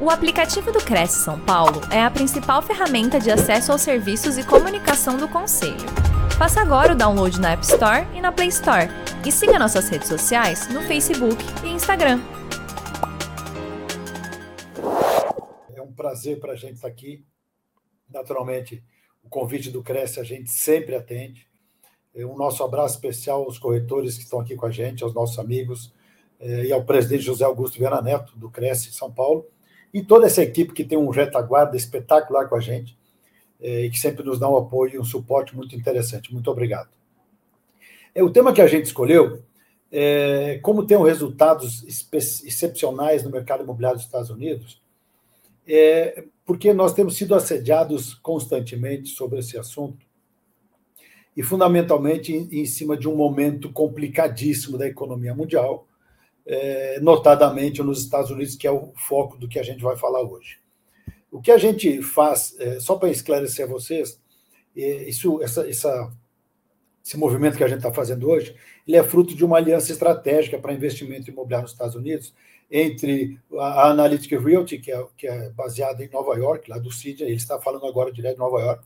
O aplicativo do Cresce São Paulo é a principal ferramenta de acesso aos serviços e comunicação do Conselho. Faça agora o download na App Store e na Play Store. E siga nossas redes sociais no Facebook e Instagram. É um prazer para a gente estar aqui. Naturalmente, o convite do Cresce a gente sempre atende. É um nosso abraço especial aos corretores que estão aqui com a gente, aos nossos amigos, é, e ao presidente José Augusto Viana Neto, do Cresce São Paulo e toda essa equipe que tem um retaguarda espetacular com a gente é, e que sempre nos dá um apoio e um suporte muito interessante. Muito obrigado. É, o tema que a gente escolheu é como tem resultados excepcionais no mercado imobiliário dos Estados Unidos, é porque nós temos sido assediados constantemente sobre esse assunto e fundamentalmente em, em cima de um momento complicadíssimo da economia mundial, é, notadamente nos Estados Unidos, que é o foco do que a gente vai falar hoje. O que a gente faz, é, só para esclarecer a vocês, é, isso, essa, essa, esse movimento que a gente está fazendo hoje, ele é fruto de uma aliança estratégica para investimento imobiliário nos Estados Unidos, entre a Analytic Realty, que é, que é baseada em Nova York, lá do CID, ele está falando agora direto de Nova York,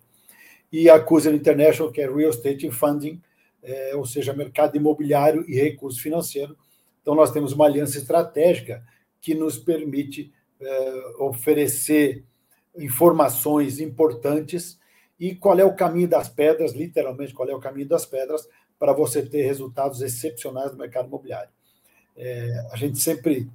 e a Cusan International, que é Real Estate Funding, é, ou seja, mercado imobiliário e recurso financeiro, então, nós temos uma aliança estratégica que nos permite é, oferecer informações importantes e qual é o caminho das pedras, literalmente, qual é o caminho das pedras para você ter resultados excepcionais no mercado imobiliário. É, a gente sempre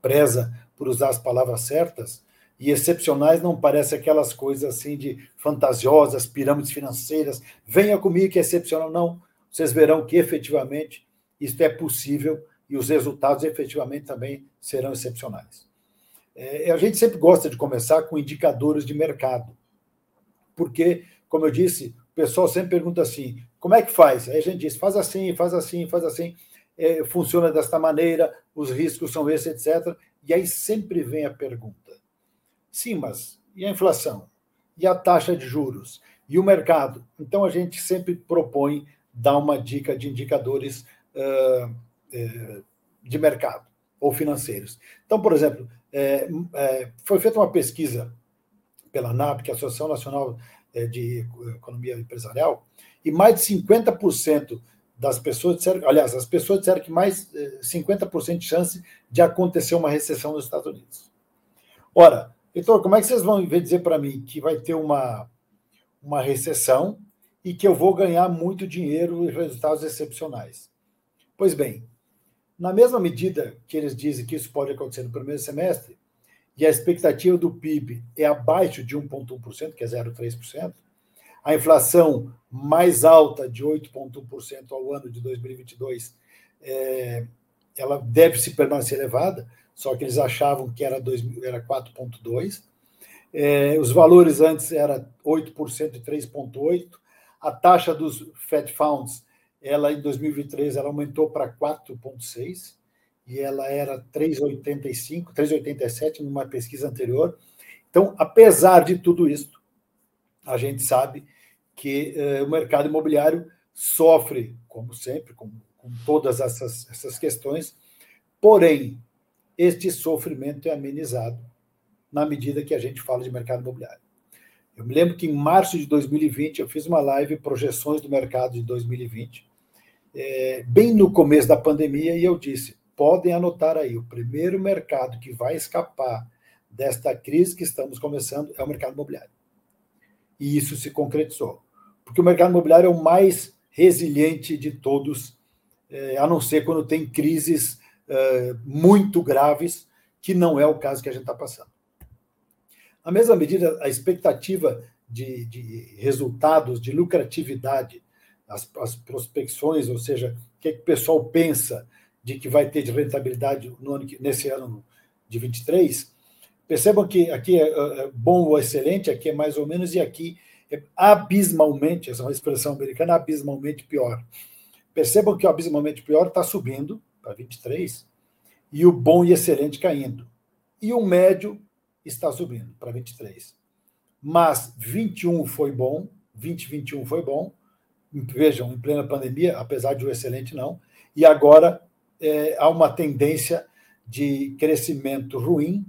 preza por usar as palavras certas, e excepcionais não parece aquelas coisas assim de fantasiosas, pirâmides financeiras, venha comigo que é excepcional. Não, vocês verão que efetivamente isto é possível e os resultados efetivamente também serão excepcionais. É, a gente sempre gosta de começar com indicadores de mercado, porque, como eu disse, o pessoal sempre pergunta assim: como é que faz? Aí a gente diz: faz assim, faz assim, faz assim, é, funciona desta maneira, os riscos são esses, etc. E aí sempre vem a pergunta: sim, mas e a inflação? E a taxa de juros? E o mercado? Então a gente sempre propõe dar uma dica de indicadores de mercado ou financeiros. Então, por exemplo, é, foi feita uma pesquisa pela ANAP, que é a Associação Nacional de Economia Empresarial, e mais de 50% das pessoas disseram, aliás, as pessoas disseram que mais 50% de chance de acontecer uma recessão nos Estados Unidos. Ora, então, como é que vocês vão dizer para mim que vai ter uma, uma recessão e que eu vou ganhar muito dinheiro e resultados excepcionais? Pois bem, na mesma medida que eles dizem que isso pode acontecer no primeiro semestre, e a expectativa do PIB é abaixo de 1,1%, que é 0,3%, a inflação mais alta de 8,1% ao ano de 2022, é, ela deve se permanecer elevada, só que eles achavam que era, era 4,2%. É, os valores antes era 8% e 3,8%. A taxa dos Fed Funds ela em 2023 ela aumentou para 4,6 e ela era 3,85, 3,87 numa pesquisa anterior. Então, apesar de tudo isso, a gente sabe que eh, o mercado imobiliário sofre, como sempre, com, com todas essas, essas questões, porém, este sofrimento é amenizado na medida que a gente fala de mercado imobiliário. Eu me lembro que em março de 2020 eu fiz uma live projeções do mercado de 2020 é, bem no começo da pandemia, e eu disse: podem anotar aí, o primeiro mercado que vai escapar desta crise que estamos começando é o mercado imobiliário. E isso se concretizou. Porque o mercado imobiliário é o mais resiliente de todos, é, a não ser quando tem crises é, muito graves, que não é o caso que a gente está passando. Na mesma medida, a expectativa de, de resultados, de lucratividade as, as prospecções, ou seja, o que, é que o pessoal pensa de que vai ter de rentabilidade no ano, nesse ano de 23, percebam que aqui é, é, é bom ou excelente, aqui é mais ou menos, e aqui é abismalmente, essa é uma expressão americana, abismalmente pior. Percebam que o abismalmente pior está subindo para 23 e o bom e excelente caindo. E o médio está subindo para 23. Mas 21 foi bom, 2021 foi bom, vejam, em plena pandemia, apesar de um excelente não, e agora é, há uma tendência de crescimento ruim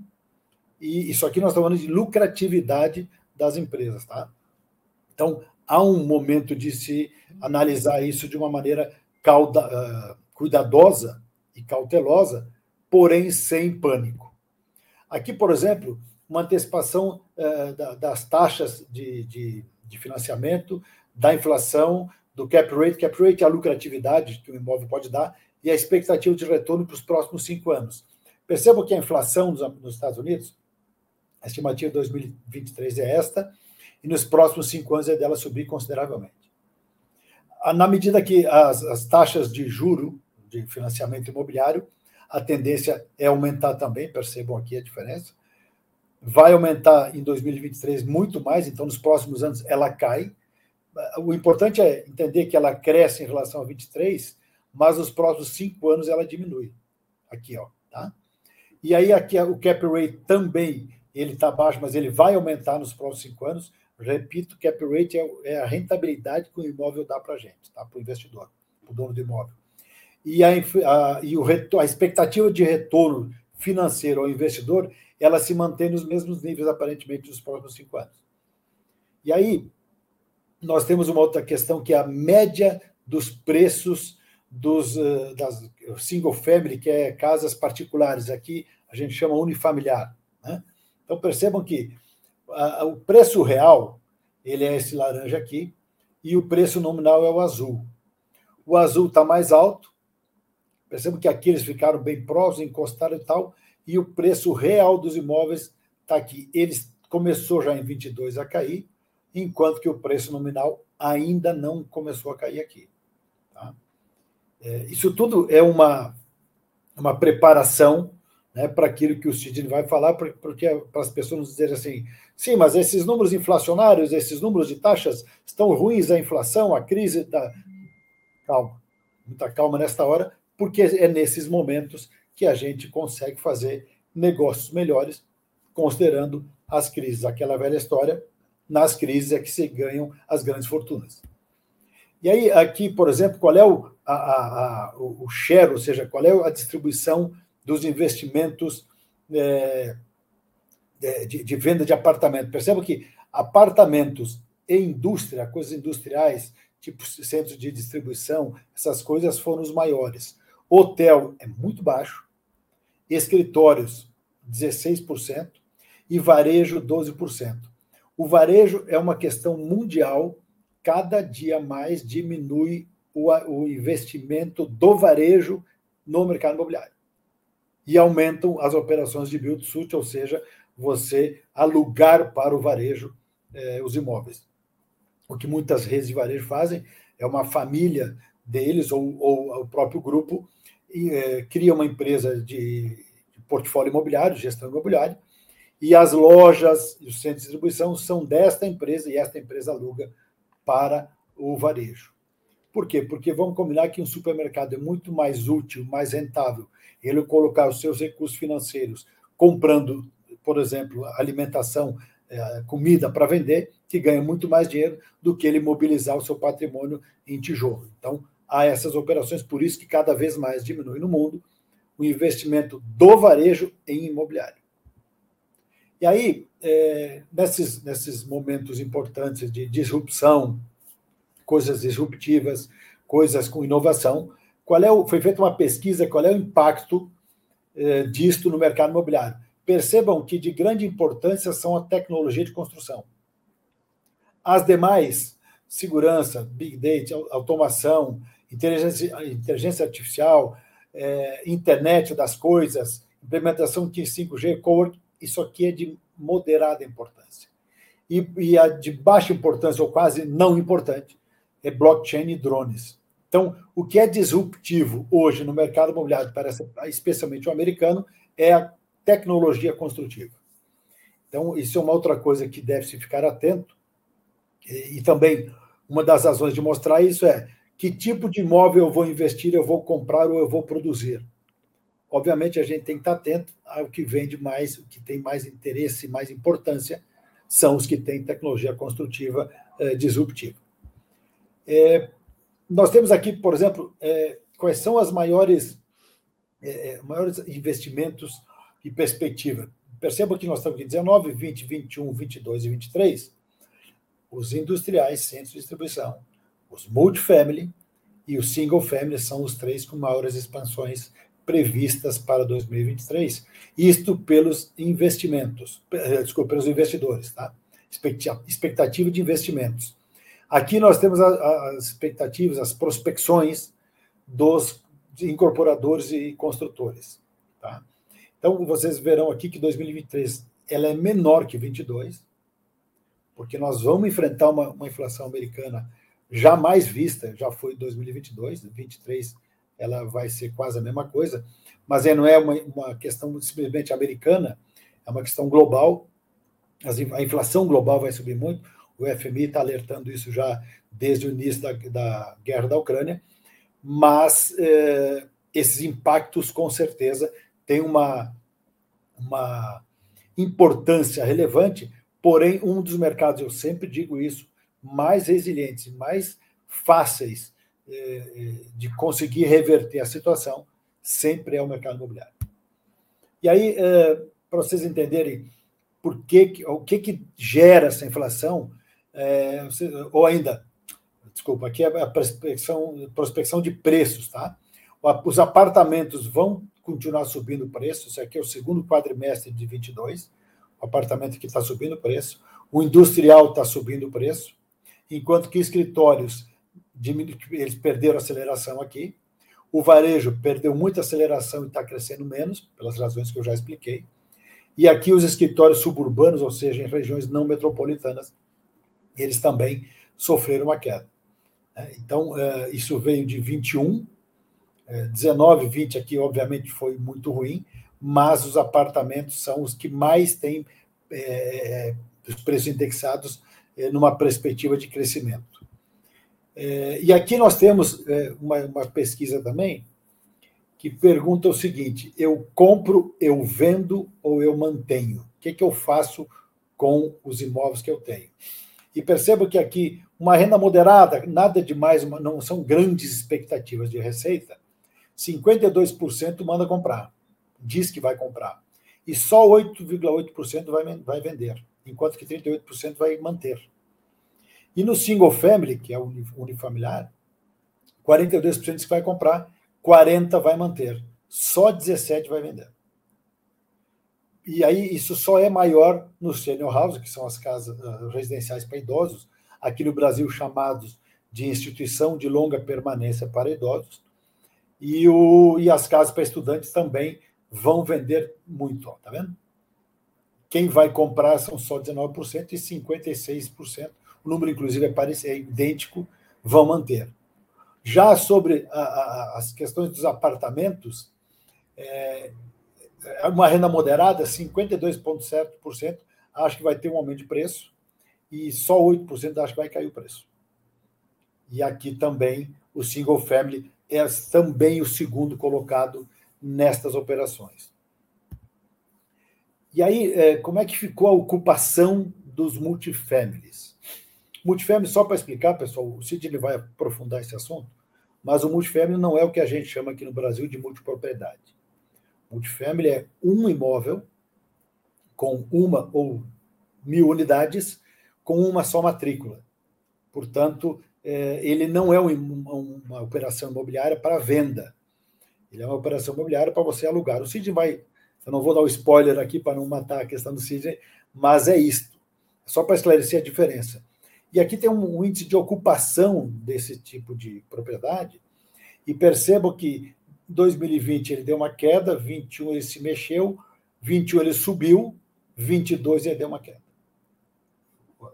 E isso aqui nós estamos falando de lucratividade das empresas, tá? Então, há um momento de se analisar isso de uma maneira cauda, uh, cuidadosa e cautelosa, porém sem pânico. Aqui, por exemplo, uma antecipação uh, da, das taxas de, de, de, financiamento, da inflação, do cap rate. Cap rate é a lucratividade que o imóvel pode dar e a expectativa de retorno para os próximos cinco anos. Percebam que a inflação nos, Estados Unidos, a estimativa de 2023 é esta, e nos próximos cinco anos é dela subir consideravelmente. Na medida que as, as taxas de juro de financiamento imobiliário, a tendência é aumentar também, percebam aqui a diferença. Vai aumentar em 2023 muito mais, então nos próximos anos ela cai. O importante é entender que ela cresce em relação a 23, mas nos próximos cinco anos ela diminui. Aqui, ó, tá? E aí aqui o cap rate também ele está baixo, mas ele vai aumentar nos próximos cinco anos. Repito, cap rate é, é a rentabilidade que o imóvel dá para a gente, tá? para o investidor, para o dono do imóvel. E, a, a, e o, a expectativa de retorno financeiro ao investidor, ela se mantém nos mesmos níveis, aparentemente, nos próximos cinco anos. E aí, nós temos uma outra questão, que é a média dos preços dos uh, das single family, que é casas particulares. Aqui a gente chama unifamiliar. Né? Então, percebam que o preço real ele é esse laranja aqui e o preço nominal é o azul. O azul está mais alto. Percebam que aqui eles ficaram bem próximos, encostaram e tal, e o preço real dos imóveis está aqui. Eles começou já em 22 a cair, enquanto que o preço nominal ainda não começou a cair aqui. Tá? É, isso tudo é uma, uma preparação né, para aquilo que o Sidney vai falar, porque para as pessoas dizerem assim, sim, mas esses números inflacionários, esses números de taxas estão ruins, a inflação, a crise. Calma, muita calma nesta hora, porque é nesses momentos que a gente consegue fazer negócios melhores, considerando as crises. Aquela velha história, nas crises é que se ganham as grandes fortunas. E aí, aqui, por exemplo, qual é o, a, a, a, o share, ou seja, qual é a distribuição dos investimentos é, de, de, venda de apartamento. Perceba que apartamentos e indústria, coisas industriais, tipo centros de distribuição, essas coisas foram os maiores. Hotel é muito baixo, escritórios 16% e varejo 12%. O varejo é uma questão mundial, cada dia mais diminui o, o investimento do varejo no mercado imobiliário e aumentam as operações de build-suit, ou seja, você alugar para o varejo eh, os imóveis. O que muitas redes de varejo fazem é uma família deles ou, ou o próprio grupo e, eh, cria uma empresa de portfólio imobiliário, gestão imobiliária, e as lojas e os centros de distribuição são desta empresa e esta empresa aluga para o varejo. Por quê? Porque vamos combinar que um supermercado é muito mais útil, mais rentável ele colocar os seus recursos financeiros comprando, por exemplo, alimentação, é, comida para vender, que ganha muito mais dinheiro do que ele mobilizar o seu patrimônio em tijolo. Então, há essas operações, por isso que cada vez mais diminui no mundo o investimento do varejo em imobiliário. E aí, é, nesses, nesses momentos importantes de disrupção, coisas disruptivas, coisas com inovação, qual é o, foi feita uma pesquisa, qual é o impacto eh, disto no mercado imobiliário. Percebam que de grande importância são a tecnologia de construção. As demais, segurança, big data, automação, inteligência, inteligência artificial, eh, internet das coisas, implementação de 5G, cowork, isso aqui é de moderada importância. E, e a de baixa importância, ou quase não importante, é blockchain e drones. Então, o que é disruptivo hoje no mercado imobiliário, parece, especialmente o americano, é a tecnologia construtiva. Então, isso é uma outra coisa que deve se ficar atento. E, e também, uma das razões de mostrar isso é que tipo de imóvel eu vou investir, eu vou comprar ou eu vou produzir. Obviamente, a gente tem que estar atento ao que vende mais, o que tem mais interesse, mais importância, são os que têm tecnologia construtiva eh, disruptiva. É, nós temos aqui, por exemplo, é, quais são as maiores, é, é maiores investimentos e perspectiva. Perceba que nós estamos aqui 19, 20, 21, 22 e 23. Os industriais, centros de distribuição, os multifamily e o single family são os três com maiores expansões previstas para 2023. Isto pelos investimentos, eh, desculpa, pelos investidores, tá? Expectativa de investimentos. Aqui nós temos as expectativas, as prospecções dos incorporadores e construtores. Tá? Então, vocês verão aqui que 2023 ela é menor que 22, porque nós vamos enfrentar uma, uma inflação americana jamais vista, já foi 2022, 2023 ela vai ser quase a mesma coisa, mas não é uma, uma questão simplesmente americana, é uma questão global. A inflação global vai subir muito, o FMI está alertando isso já desde o início da, da guerra da Ucrânia, mas eh, esses impactos, com certeza, têm uma, uma importância relevante, porém, um dos mercados, eu sempre digo isso, mais resilientes, mais fáceis de conseguir reverter a situação, sempre é o mercado imobiliário. E aí, para vocês entenderem por que, o que, que gera essa inflação, é, ou ainda, desculpa, aqui é a prospecção, prospecção de preços, tá? Os apartamentos vão continuar subindo o preço, isso aqui é o segundo quadrimestre de 22, o apartamento que está subindo o preço, o industrial está subindo o preço, enquanto que escritórios eles perderam aceleração aqui, o varejo perdeu muita aceleração e está crescendo menos, pelas razões que eu já expliquei, e aqui os escritórios suburbanos, ou seja, em regiões não metropolitanas, eles também sofreram uma queda. Né? Então, é, isso veio de 21, 19, 20 aqui, obviamente, foi muito ruim, mas os apartamentos são os que mais têm é, os preços indexados numa perspectiva de crescimento. É, e aqui nós temos é, uma, uma, pesquisa também que pergunta o seguinte: eu compro, eu vendo ou eu mantenho? O que, que eu faço com os imóveis que eu tenho? E percebo que aqui uma renda moderada, nada demais, não são grandes expectativas de receita. 52% manda comprar, diz que vai comprar. E só 8,8% vai, vai vender, enquanto que 38% vai manter. E no single family, que é o unifamiliar, 42% diz que vai comprar, 40% vai manter. Só 17% vai vender. E aí isso só é maior no senior house, que são as casas uh, residenciais para idosos, aqui no Brasil chamados de instituição de longa permanência para idosos. E, o, e as casas para estudantes também vão vender muito, ó, tá vendo? Quem vai comprar são só 19% e 56%, o número inclusive é, parecido, é idêntico, vão manter. Já sobre a, a, as questões dos apartamentos, é, é uma renda moderada, 52,7% acho que vai ter um aumento de preço e só 8% acho que vai cair o preço. E aqui também o single family é também o segundo colocado nestas operações. E aí, é, como é que ficou a ocupação dos multifamilies? Multifamily, só para explicar, pessoal, o Sidney vai aprofundar esse assunto, mas o multifamily não é o que a gente chama aqui no Brasil de multipropriedade. Multifamily é um imóvel com uma ou mil unidades com uma só matrícula. Portanto, é, ele não é uma operação imobiliária para venda. Ele é uma operação imobiliária para você alugar. O Sidney vai. Eu não vou dar o um spoiler aqui para não matar a questão do Sidney, mas é isto. Só para esclarecer a diferença. E aqui tem um índice de ocupação desse tipo de propriedade, e percebo que 2020 ele deu uma queda, 21 ele se mexeu, 21 ele subiu, 22 ele deu uma queda.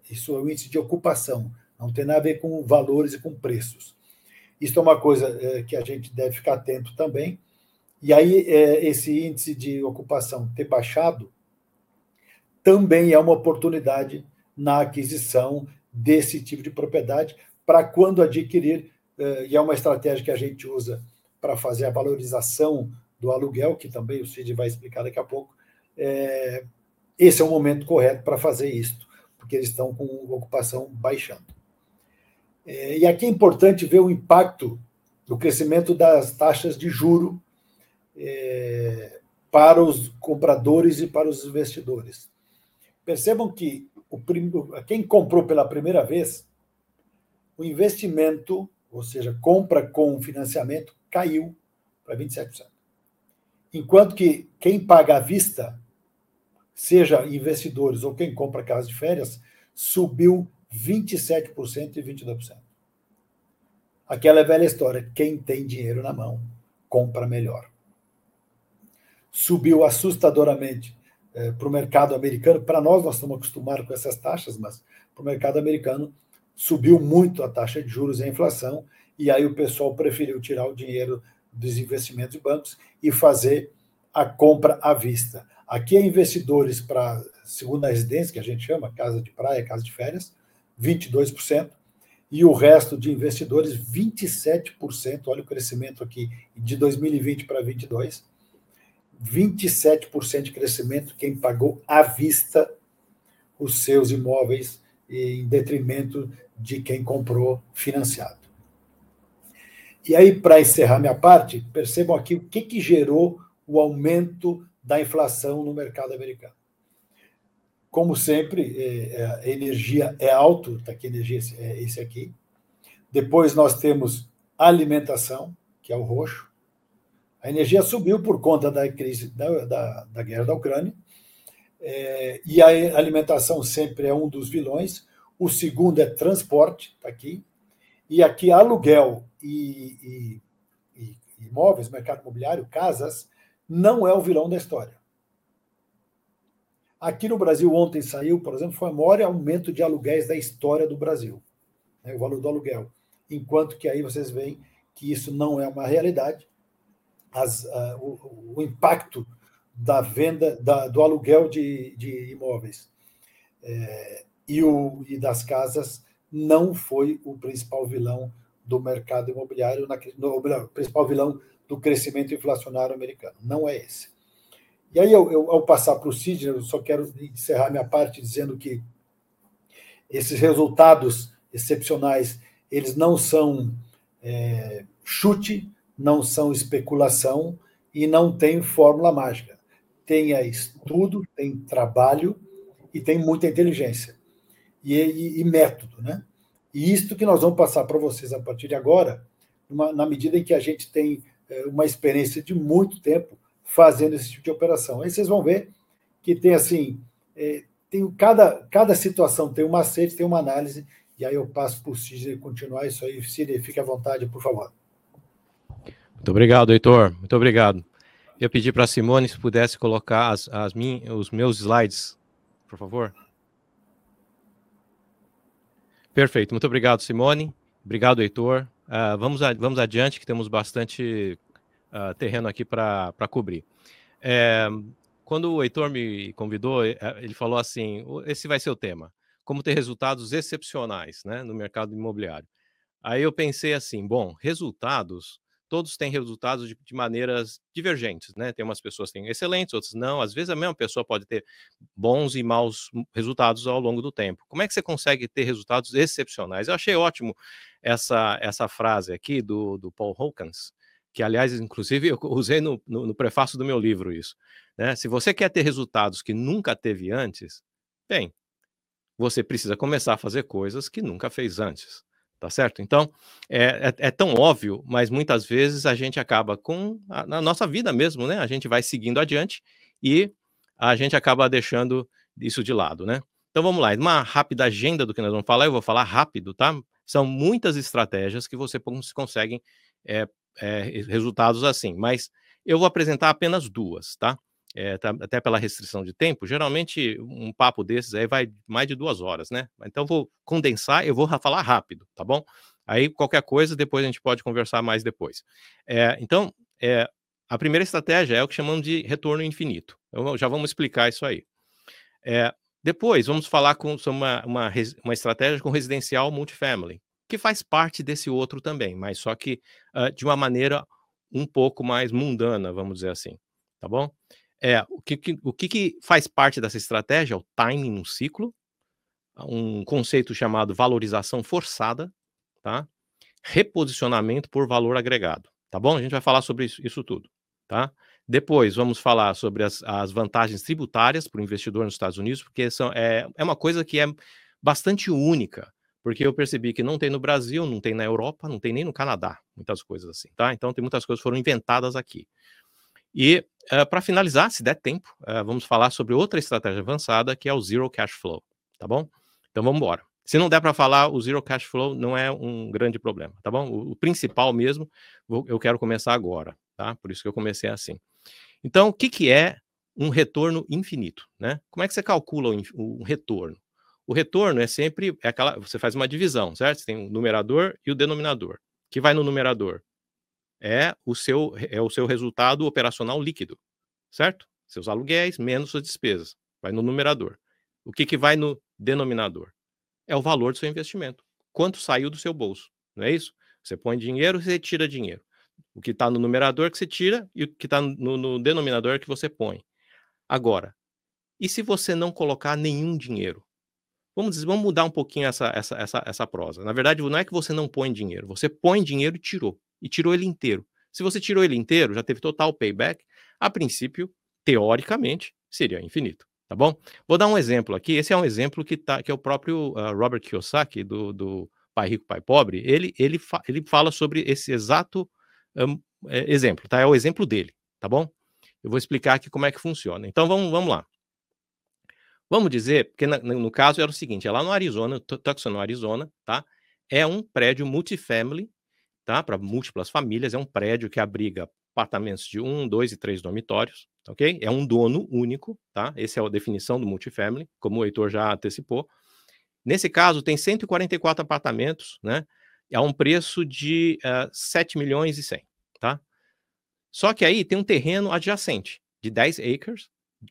Isso é o índice de ocupação, não tem nada a ver com valores e com preços. Isso é uma coisa é, que a gente deve ficar atento também. E aí, é, esse índice de ocupação ter baixado também é uma oportunidade na aquisição desse tipo de propriedade para quando adquirir, é, e é uma estratégia que a gente usa para fazer a valorização do aluguel, que também o Cid vai explicar daqui a pouco, é, esse é o momento correto para fazer isso, porque eles estão com ocupação baixando. É, e aqui é importante ver o impacto do crescimento das taxas de juro é, para os compradores e para os investidores. Percebam que o, quem comprou pela primeira vez, o investimento, ou seja, compra com financiamento, caiu para 27%. Enquanto que quem paga à vista, seja investidores ou quem compra casa de férias, subiu 27% e 22%. Aquela é velha história: quem tem dinheiro na mão compra melhor. Subiu assustadoramente é, para o mercado americano. Para nós, nós estamos acostumados com essas taxas, mas para o mercado americano subiu muito a taxa de juros e a inflação, e aí o pessoal preferiu tirar o dinheiro dos investimentos de bancos e fazer a compra à vista. Aqui é investidores para segunda residência, que a gente chama, casa de praia, casa de férias, 22%, e o resto de investidores, 27%. Olha o crescimento aqui de 2020 para 2022. 27% de crescimento quem pagou à vista os seus imóveis em detrimento de quem comprou financiado. E aí, para encerrar minha parte, percebam aqui o que, que gerou o aumento da inflação no mercado americano. Como sempre, é, é, a energia é alto, está aqui energia é esse aqui. Depois nós temos alimentação, que é o roxo. A energia subiu por conta da crise da, da, da guerra da Ucrânia. É, e a alimentação sempre é um dos vilões. O segundo é transporte, está aqui. E aqui aluguel e, e, e imóveis, mercado imobiliário, casas, não é o vilão da história. Aqui no Brasil, ontem saiu, por exemplo, foi o maior aumento de aluguéis da história do Brasil, né, o valor do aluguel. Enquanto que aí vocês veem que isso não é uma realidade. As, uh, o, o, impacto da venda, da, do aluguel de, de imóveis é, e, o, e das casas não foi o principal vilão do mercado imobiliário, na, no, o principal vilão do crescimento inflacionário americano. Não é esse. E aí, eu, eu ao passar para o Sidney, eu só quero encerrar minha parte dizendo que esses resultados excepcionais, eles não são é, chute, não são especulação e não tem fórmula mágica. Tem estudo, tem trabalho e tem muita inteligência e, e, e método, né? E isto que nós vamos passar para vocês a partir de agora, uma, na medida em que a gente tem é, uma experiência de muito tempo fazendo esse tipo de operação. Aí vocês vão ver que tem assim, é, tem cada, cada situação tem um macete, tem uma análise, e aí eu passo para o Sidney continuar isso aí. Sidney, fique à vontade, por favor. Muito obrigado, Heitor. Muito obrigado. Eu pedi para a Simone se pudesse colocar as, as min, os meus slides, por favor. Perfeito. Muito obrigado, Simone. Obrigado, Heitor. Uh, vamos, a, vamos adiante, que temos bastante uh, terreno aqui para cobrir. É, quando o Heitor me convidou, é, ele falou assim: esse vai ser o tema, como ter resultados excepcionais né, no mercado imobiliário. Aí eu pensei assim: bom, resultados, todos têm resultados de, de, maneiras divergentes, né? Tem umas pessoas que têm excelentes, outras não. Às vezes a mesma pessoa pode ter bons e maus resultados ao longo do tempo. Como é que você consegue ter resultados excepcionais? Eu achei ótimo essa, essa frase aqui do, do Paul Hawkins, que aliás, inclusive, eu usei no, no, no prefácio do meu livro isso. Né? Se você quer ter resultados que nunca teve antes, bem, você precisa começar a fazer coisas que nunca fez antes, tá certo? Então, é, é, é tão óbvio, mas muitas vezes a gente acaba com, a, na nossa vida mesmo, né? A gente vai seguindo adiante e a gente acaba deixando isso de lado, né? Então vamos lá, uma rápida agenda do que nós vamos falar, eu vou falar rápido, tá? São muitas estratégias que você consegue é, é, resultados assim, mas eu vou apresentar apenas duas, tá? É, tá? Até pela restrição de tempo, geralmente um papo desses aí vai mais de duas horas, né? Então vou condensar, eu vou falar rápido, tá bom? Aí qualquer coisa, depois a gente pode conversar mais depois. É, então, é, a primeira estratégia é o que chamamos de retorno infinito. Eu, já vamos explicar isso aí. Depois, vamos falar com uma, uma, uma estratégia com residencial multifamily que faz parte desse outro também, mas só que uh, de uma maneira um pouco mais mundana, vamos dizer assim, tá bom? É, o que, o que, que, faz parte dessa estratégia? É o timing no ciclo, um conceito chamado valorização forçada, tá? Reposicionamento por valor agregado, tá bom? A gente vai falar sobre isso, isso tudo, tá? Depois, vamos falar sobre as, as vantagens tributárias para o investidor nos Estados Unidos, porque são, é, é uma coisa que é bastante única, porque eu percebi que não tem no Brasil, não tem na Europa, não tem nem no Canadá, muitas coisas assim, tá? Então, tem muitas coisas que foram inventadas aqui. E, uh, eh, para finalizar, se der tempo, uh, vamos falar sobre outra estratégia avançada, que é o Zero Cash Flow, tá bom? Então, vamos embora. Se não der para falar, o Zero Cash Flow não é um grande problema, tá bom? O, o principal mesmo, vou, eu quero começar agora, tá? Por isso que eu comecei assim. Então, o que, que é um retorno infinito, né? Como é que você calcula o, o retorno? O retorno é sempre é aquela, você faz uma divisão, certo? Você tem o numerador e o denominador. que vai no numerador? É o seu é o seu resultado operacional líquido, certo? Seus aluguéis menos suas despesas, vai no numerador. O que que vai no denominador? é o valor do seu investimento. Quanto saiu do seu bolso, não é isso? Você põe dinheiro, você tira dinheiro. O que está no numerador que você tira e o que está no, no denominador que você põe. Agora, e se você não colocar nenhum dinheiro? Vamos, dizer, vamos mudar um pouquinho essa, essa, essa, essa prosa. Na verdade, não é que você não põe dinheiro, você põe dinheiro e tirou. E tirou ele inteiro. Se você tirou ele inteiro, já teve total payback, a princípio, teoricamente, seria infinito tá bom? Vou dar um exemplo aqui. Esse é um exemplo que, tá, que é o próprio uh, Robert Kiyosaki, do, do Pai Rico, Pai Pobre. Ele, ele, fa ele fala sobre esse exato um, é, exemplo, tá? É o exemplo dele, tá bom? Eu vou explicar aqui como é que funciona. Então, vamos, vamos lá. Vamos dizer, porque na, no caso era o seguinte, é lá no Arizona, Tucson, no Arizona, tá? É um prédio multifamily, tá? Para múltiplas famílias, é um prédio que abriga apartamentos de um, dois e três dormitórios, ok? É um dono único, tá? Essa é a definição do multifamily, como o Heitor já antecipou. Nesse caso, tem 144 apartamentos, né? A um preço de uh, eh, 7 milhões e 100, tá? Só que aí tem um terreno adjacente de 10 acres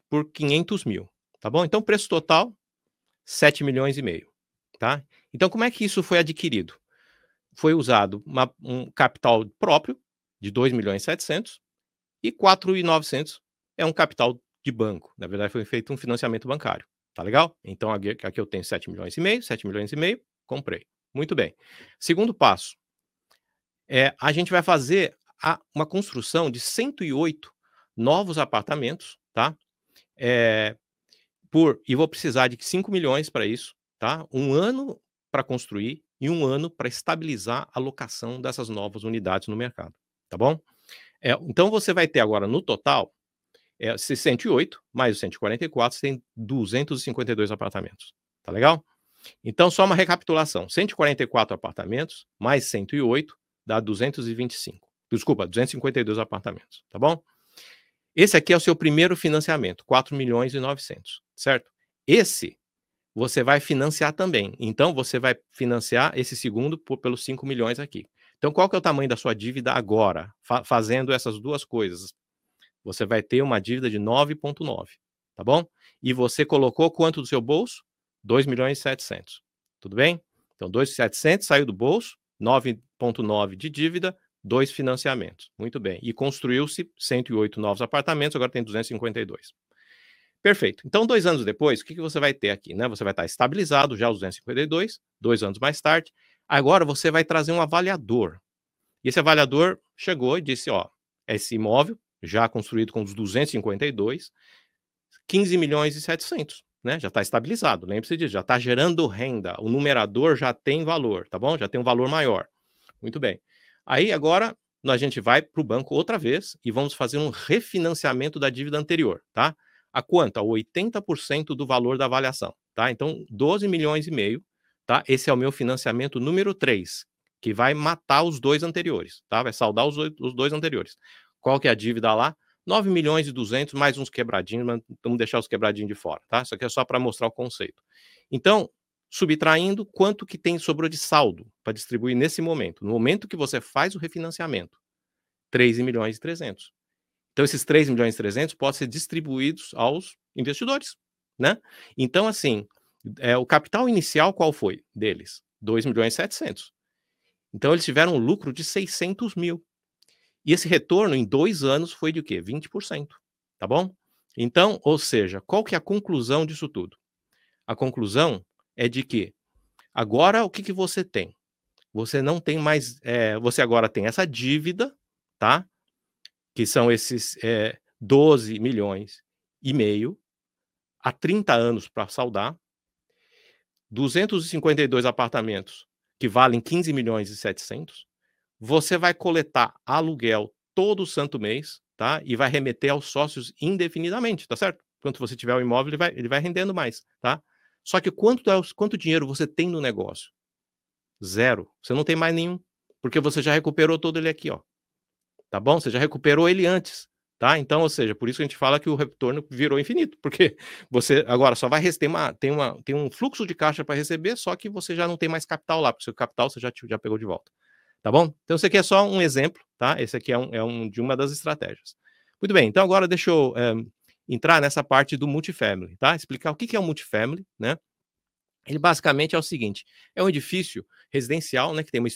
por 500 mil, tá bom? Então, preço total, 7 milhões e meio, tá? Então, como é que isso foi adquirido? Foi usado uma, um capital próprio de 2 milhões e 700 e 4,900 é um capital de banco. Na verdade, foi feito um financiamento bancário. Tá legal? Então aqui, aqui eu tenho 7 milhões e meio, 7 milhões e meio, comprei. Muito bem. Segundo passo, é, a gente vai fazer a, uma construção de 108 novos apartamentos, tá? É, por, e vou precisar de 5 milhões para isso, tá? Um ano para construir e um ano para estabilizar a locação dessas novas unidades no mercado, tá bom? É, então você vai ter agora no total é 68 mais os 144, você tem 252 apartamentos. Tá legal? Então, só uma recapitulação: 144 apartamentos mais 108 dá 225. Desculpa, 252 apartamentos, tá bom? Esse aqui é o seu primeiro financiamento, 4 milhões e 900, certo? Esse você vai financiar também. Então, você vai financiar esse segundo por, pelos 5 milhões aqui. Então, qual que é o tamanho da sua dívida agora, fa fazendo essas duas coisas? você vai ter uma dívida de 9,9, tá bom? E você colocou quanto do seu bolso? 2 milhões e 700. Tudo bem? Então, 2,700 saiu do bolso, 9,9 de dívida, dois financiamentos. Muito bem. E construiu-se 108 novos apartamentos, agora tem 252. Perfeito. Então, dois anos depois, o que, que você vai ter aqui? Né? Você vai estar estabilizado já os 252, dois anos mais tarde. Agora você vai trazer um avaliador. E esse avaliador chegou e disse: ó, esse imóvel já construído com os 252, 15 milhões e 700, né? Já está estabilizado, lembre-se disso, já está gerando renda, o numerador já tem valor, tá bom? Já tem um valor maior. Muito bem. Aí agora a gente vai para o banco outra vez e vamos fazer um refinanciamento da dívida anterior, tá? A quanto? A 80% do valor da avaliação, tá? Então, 12 milhões e meio, tá? Esse é o meu financiamento número 3, que vai matar os dois anteriores, tá? Vai saldar os, os dois anteriores. Qual que é a dívida lá? 9 milhões e 200, mais uns quebradinhos, mas vamos deixar os quebradinhos de fora, tá? Isso aqui é só para mostrar o conceito. Então, subtraindo, quanto que tem sobrou de saldo para distribuir nesse momento? No momento que você faz o refinanciamento, 3 milhões e 300. Então, esses 3 milhões e 300 podem ser distribuídos aos investidores, né? Então, assim, é, o capital inicial qual foi deles? 2 milhões e 700. Então, eles tiveram um lucro de 600 mil. E esse retorno em dois anos foi de o quê? 20%. Tá bom? Então, ou seja, qual que é a conclusão disso tudo? A conclusão é de que agora o que, que você tem? Você não tem mais. É, você agora tem essa dívida, tá? Que são esses é, 12 milhões e meio há 30 anos para saldar, 252 apartamentos que valem 15 milhões e 700, você vai coletar aluguel todo santo mês, tá? E vai remeter aos sócios indefinidamente, tá certo? Quanto você tiver o imóvel, ele vai, ele vai rendendo mais, tá? Só que quanto, é, quanto dinheiro você tem no negócio? Zero. Você não tem mais nenhum, porque você já recuperou todo ele aqui, ó. Tá bom? Você já recuperou ele antes. Tá? Então, ou seja, por isso que a gente fala que o retorno virou infinito, porque você agora só vai receber uma, tem, uma, tem um fluxo de caixa para receber, só que você já não tem mais capital lá, porque seu capital você já, já pegou de volta. Tá bom? Então, esse aqui é só um exemplo, tá? Esse aqui é um, é um de uma das estratégias. Muito bem, então agora deixa eu é, entrar nessa parte do multifamily, tá? Explicar o que, que é o um multifamily, né? Ele basicamente é o seguinte: é um edifício residencial, né, que tem uma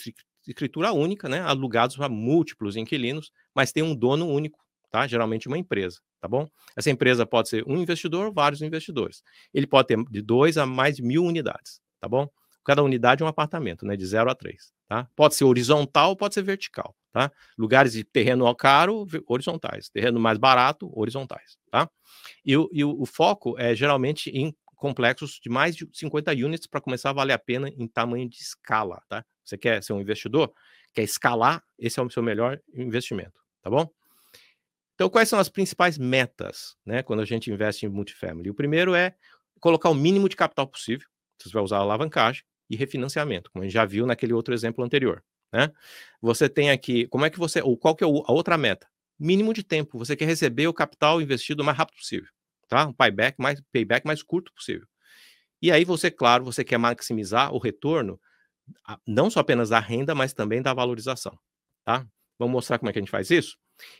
escritura única, né, alugados para múltiplos inquilinos, mas tem um dono único, tá? Geralmente uma empresa, tá bom? Essa empresa pode ser um investidor ou vários investidores. Ele pode ter de dois a mais de mil unidades, tá bom? Cada unidade é um apartamento, né? De zero a três, tá? Pode ser horizontal, pode ser vertical, tá? Lugares de terreno caro, horizontais. Terreno mais barato, horizontais, tá? E, o, e o, o foco é geralmente em complexos de mais de 50 units para começar a valer a pena em tamanho de escala, tá? Você quer ser um investidor? Quer escalar? Esse é o seu melhor investimento, tá bom? Então, quais são as principais metas, né, quando a gente investe em multifamily? O primeiro é colocar o mínimo de capital possível. Você vai usar alavancagem e refinanciamento, como a gente já viu naquele outro exemplo anterior, né? Você tem aqui, como é que você, ou qual que é a outra meta? Mínimo de tempo. Você quer receber o capital investido o mais rápido possível, tá? Um payback mais, payback mais curto possível. E aí você, claro, você quer maximizar o retorno, não só apenas da renda, mas também da valorização, tá? Vamos mostrar como é que a gente faz isso?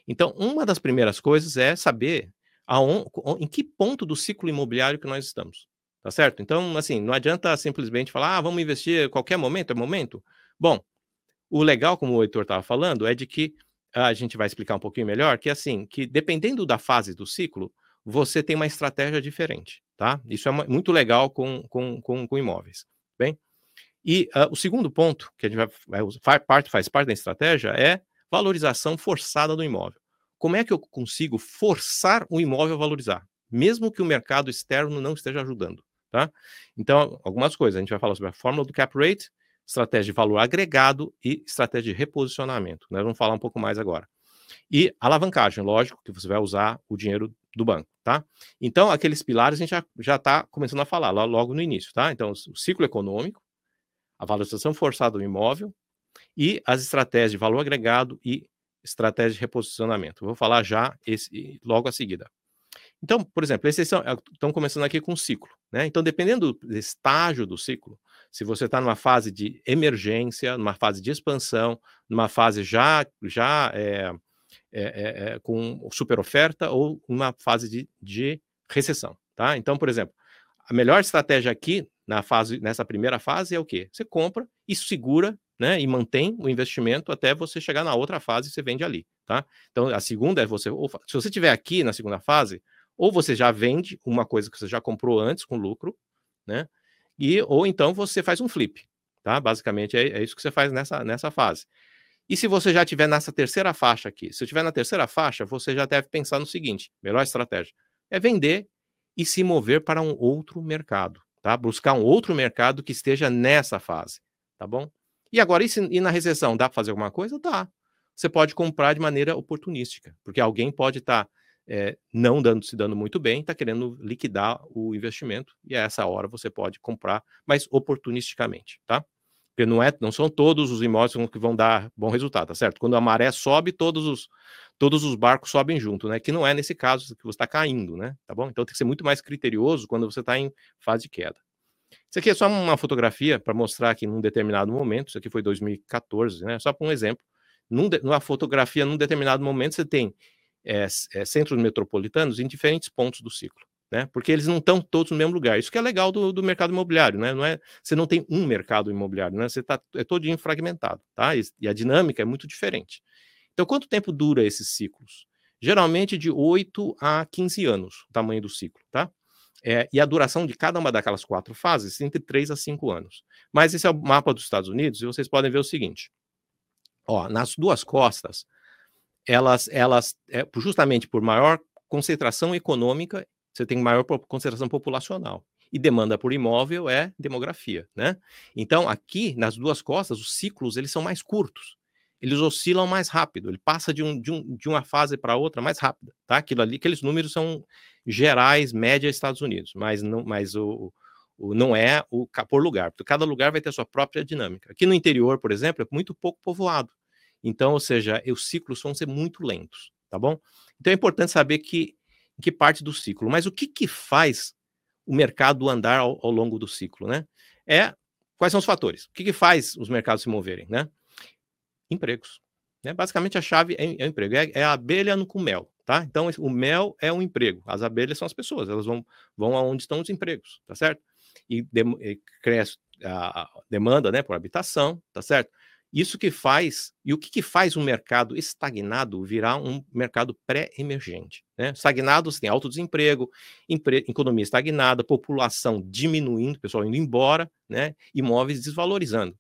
Então, uma das primeiras coisas é saber aon, em que ponto do ciclo imobiliário que nós estamos. Tá certo? Então, assim, não adianta simplesmente falar, ah, vamos investir qualquer momento, é momento. Bom, o legal, como o Heitor estava falando, é de que a gente vai explicar um pouquinho melhor, que assim, que dependendo da fase do ciclo, você tem uma estratégia diferente, tá? Isso é muito legal com, com, com, com imóveis, bem? E uh, o segundo ponto, que a gente vai, vai faz, parte, faz parte da estratégia, é valorização forçada do imóvel. Como é que eu consigo forçar o imóvel a valorizar, mesmo que o mercado externo não esteja ajudando? Tá? Então, algumas coisas. A gente vai falar sobre a fórmula do cap rate, estratégia de valor agregado e estratégia de reposicionamento. Nós vamos falar um pouco mais agora. E alavancagem, lógico, que você vai usar o dinheiro do banco, tá? Então, aqueles pilares a gente já está começando a falar logo no início, tá? Então, o ciclo econômico, a valorização forçada do imóvel, e as estratégias de valor agregado e estratégia de reposicionamento. vou falar já esse, logo a seguida. Então, por exemplo, estão começando aqui com o ciclo. Né? Então, dependendo do estágio do ciclo, se você está numa fase de emergência, numa fase de expansão, numa fase já, já é, é, é, com super oferta ou uma fase de, de recessão. Tá? Então, por exemplo, a melhor estratégia aqui na fase, nessa primeira fase é o quê? Você compra e segura né, e mantém o investimento até você chegar na outra fase e você vende ali, tá? Então, a segunda é você, se você estiver aqui na segunda fase, ou você já vende uma coisa que você já comprou antes com lucro, né? E, ou então você faz um flip, tá? Basicamente é, é isso que você faz nessa, nessa fase. E se você já estiver nessa terceira faixa aqui, se estiver na terceira faixa, você já deve pensar no seguinte: melhor estratégia é vender e se mover para um outro mercado, tá? Buscar um outro mercado que esteja nessa fase, tá bom? E agora, e, se, e na recessão, dá para fazer alguma coisa? Dá. Você pode comprar de maneira oportunística, porque alguém pode estar tá, é, não dando, se dando muito bem, está querendo liquidar o investimento, e a essa hora você pode comprar, mas oportunisticamente, tá? Porque não, é, não são todos os imóveis que vão dar bom resultado, tá certo? Quando a maré sobe, todos os, todos os barcos sobem junto, né? Que não é nesse caso que você está caindo, né? Tá bom? Então tem que ser muito mais criterioso quando você está em fase de queda. Isso aqui é só uma fotografia para mostrar que num determinado momento, isso aqui foi 2014, né? Só para um exemplo. Num de, numa fotografia, num determinado momento, você tem é, é, centros metropolitanos em diferentes pontos do ciclo, né? Porque eles não estão todos no mesmo lugar. Isso que é legal do, do, mercado imobiliário, né? Não é, você não tem um mercado imobiliário, né? Você está é todinho fragmentado, tá? E, e a dinâmica é muito diferente. Então, quanto tempo dura esses ciclos? Geralmente de 8 a 15 anos, o tamanho do ciclo, tá? É, e a duração de cada uma daquelas quatro fases entre 3 a 5 anos. Mas esse é o mapa dos Estados Unidos e vocês podem ver o seguinte: ó, nas duas costas, elas, elas é, justamente por maior concentração econômica, você tem maior concentração populacional. E demanda por imóvel é demografia, né? Então, aqui, nas duas costas, os ciclos, eles são mais curtos. Eles oscilam mais rápido, ele passa de, um, de, um, de uma fase para outra mais rápida, tá? Aquilo ali, aqueles números são gerais, média Estados Unidos, mas não, mas o, o não é o por lugar, porque cada lugar vai ter a sua própria dinâmica. Aqui no interior, por exemplo, é muito pouco povoado. Então, ou seja, os ciclos vão ser muito lentos, tá bom? Então é importante saber que que parte do ciclo. Mas o que que faz o mercado andar ao, ao longo do ciclo, né? É quais são os fatores? O que que faz os mercados se moverem, né? Empregos. Né? Basicamente a chave é, é o emprego, é, é a abelha no com mel, tá? Então o mel é um emprego, as abelhas são as pessoas, elas vão vão aonde estão os empregos, tá certo? E, de, e cresce a demanda, né, por habitação, tá certo? Isso que faz, e o que, que faz um mercado estagnado virar um mercado pré-emergente? Né? Estagnado, você tem alto desemprego, economia estagnada, população diminuindo, pessoal indo embora, né? imóveis desvalorizando.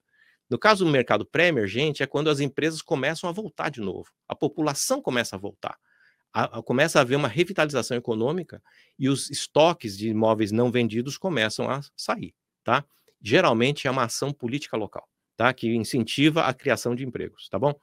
No caso do mercado pré-emergente, é quando as empresas começam a voltar de novo, a população começa a voltar. A, a, começa a haver uma revitalização econômica e os estoques de imóveis não vendidos começam a sair, tá? Geralmente é uma ação política local tá? Que incentiva a criação de empregos, tá bom?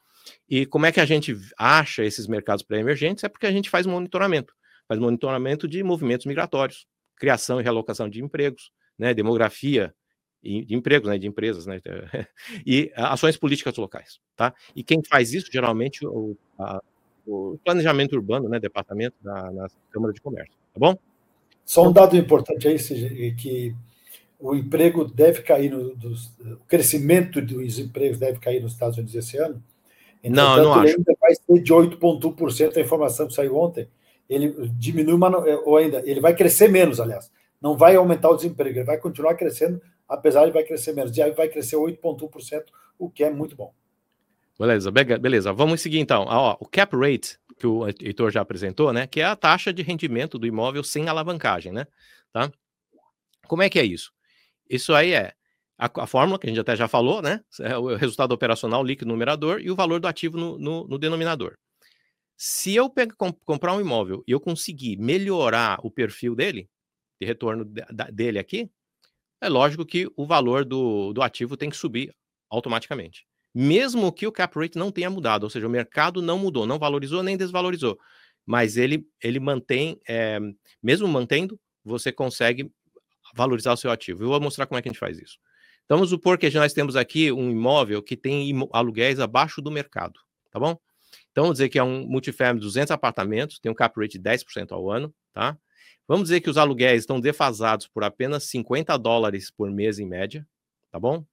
E como é que a gente acha esses mercados pré-emergentes? É porque a gente faz monitoramento, faz monitoramento de movimentos migratórios, criação e realocação de empregos, né? Demografia de empregos, né? De empresas, né? E ações políticas locais, tá? E quem faz isso geralmente o, a, o planejamento urbano, né? Departamento da Câmara de Comércio, tá bom? Só um dado importante aí, que o emprego deve cair, no, dos, o crescimento dos empregos deve cair nos Estados Unidos esse ano. Entretanto, não, não acho. ainda vai ser de 8,1%, a informação que saiu ontem. Ele diminui, ou ainda, ele vai crescer menos, aliás. Não vai aumentar o desemprego, ele vai continuar crescendo, apesar de vai crescer menos. E aí vai crescer 8,1%, o que é muito bom. Beleza, beleza. Vamos seguir então. Ah, ó, o cap rate, que o Heitor já apresentou, né? Que é a taxa de rendimento do imóvel sem alavancagem, né? Tá? Como é que é isso? Isso aí é a, a, fórmula que a gente até já falou, né? É o resultado operacional líquido no numerador e o valor do ativo no, no, no denominador. Se eu pegar, comprar um imóvel e eu conseguir melhorar o perfil dele, de retorno de, dele aqui, é lógico que o valor do, do ativo tem que subir automaticamente. Mesmo que o cap rate não tenha mudado, ou seja, o mercado não mudou, não valorizou nem desvalorizou, mas ele, ele mantém, é, mesmo mantendo, você consegue valorizar o seu ativo. Eu vou mostrar como é que a gente faz isso. Então, vamos supor que nós temos aqui um imóvel que tem aluguéis abaixo do mercado, tá bom? Então, vamos dizer que é um multifamily de 200 apartamentos, tem um cap rate de 10% ao ano, tá? Vamos dizer que os aluguéis estão defasados por apenas 50 dólares por mês em média, tá bom?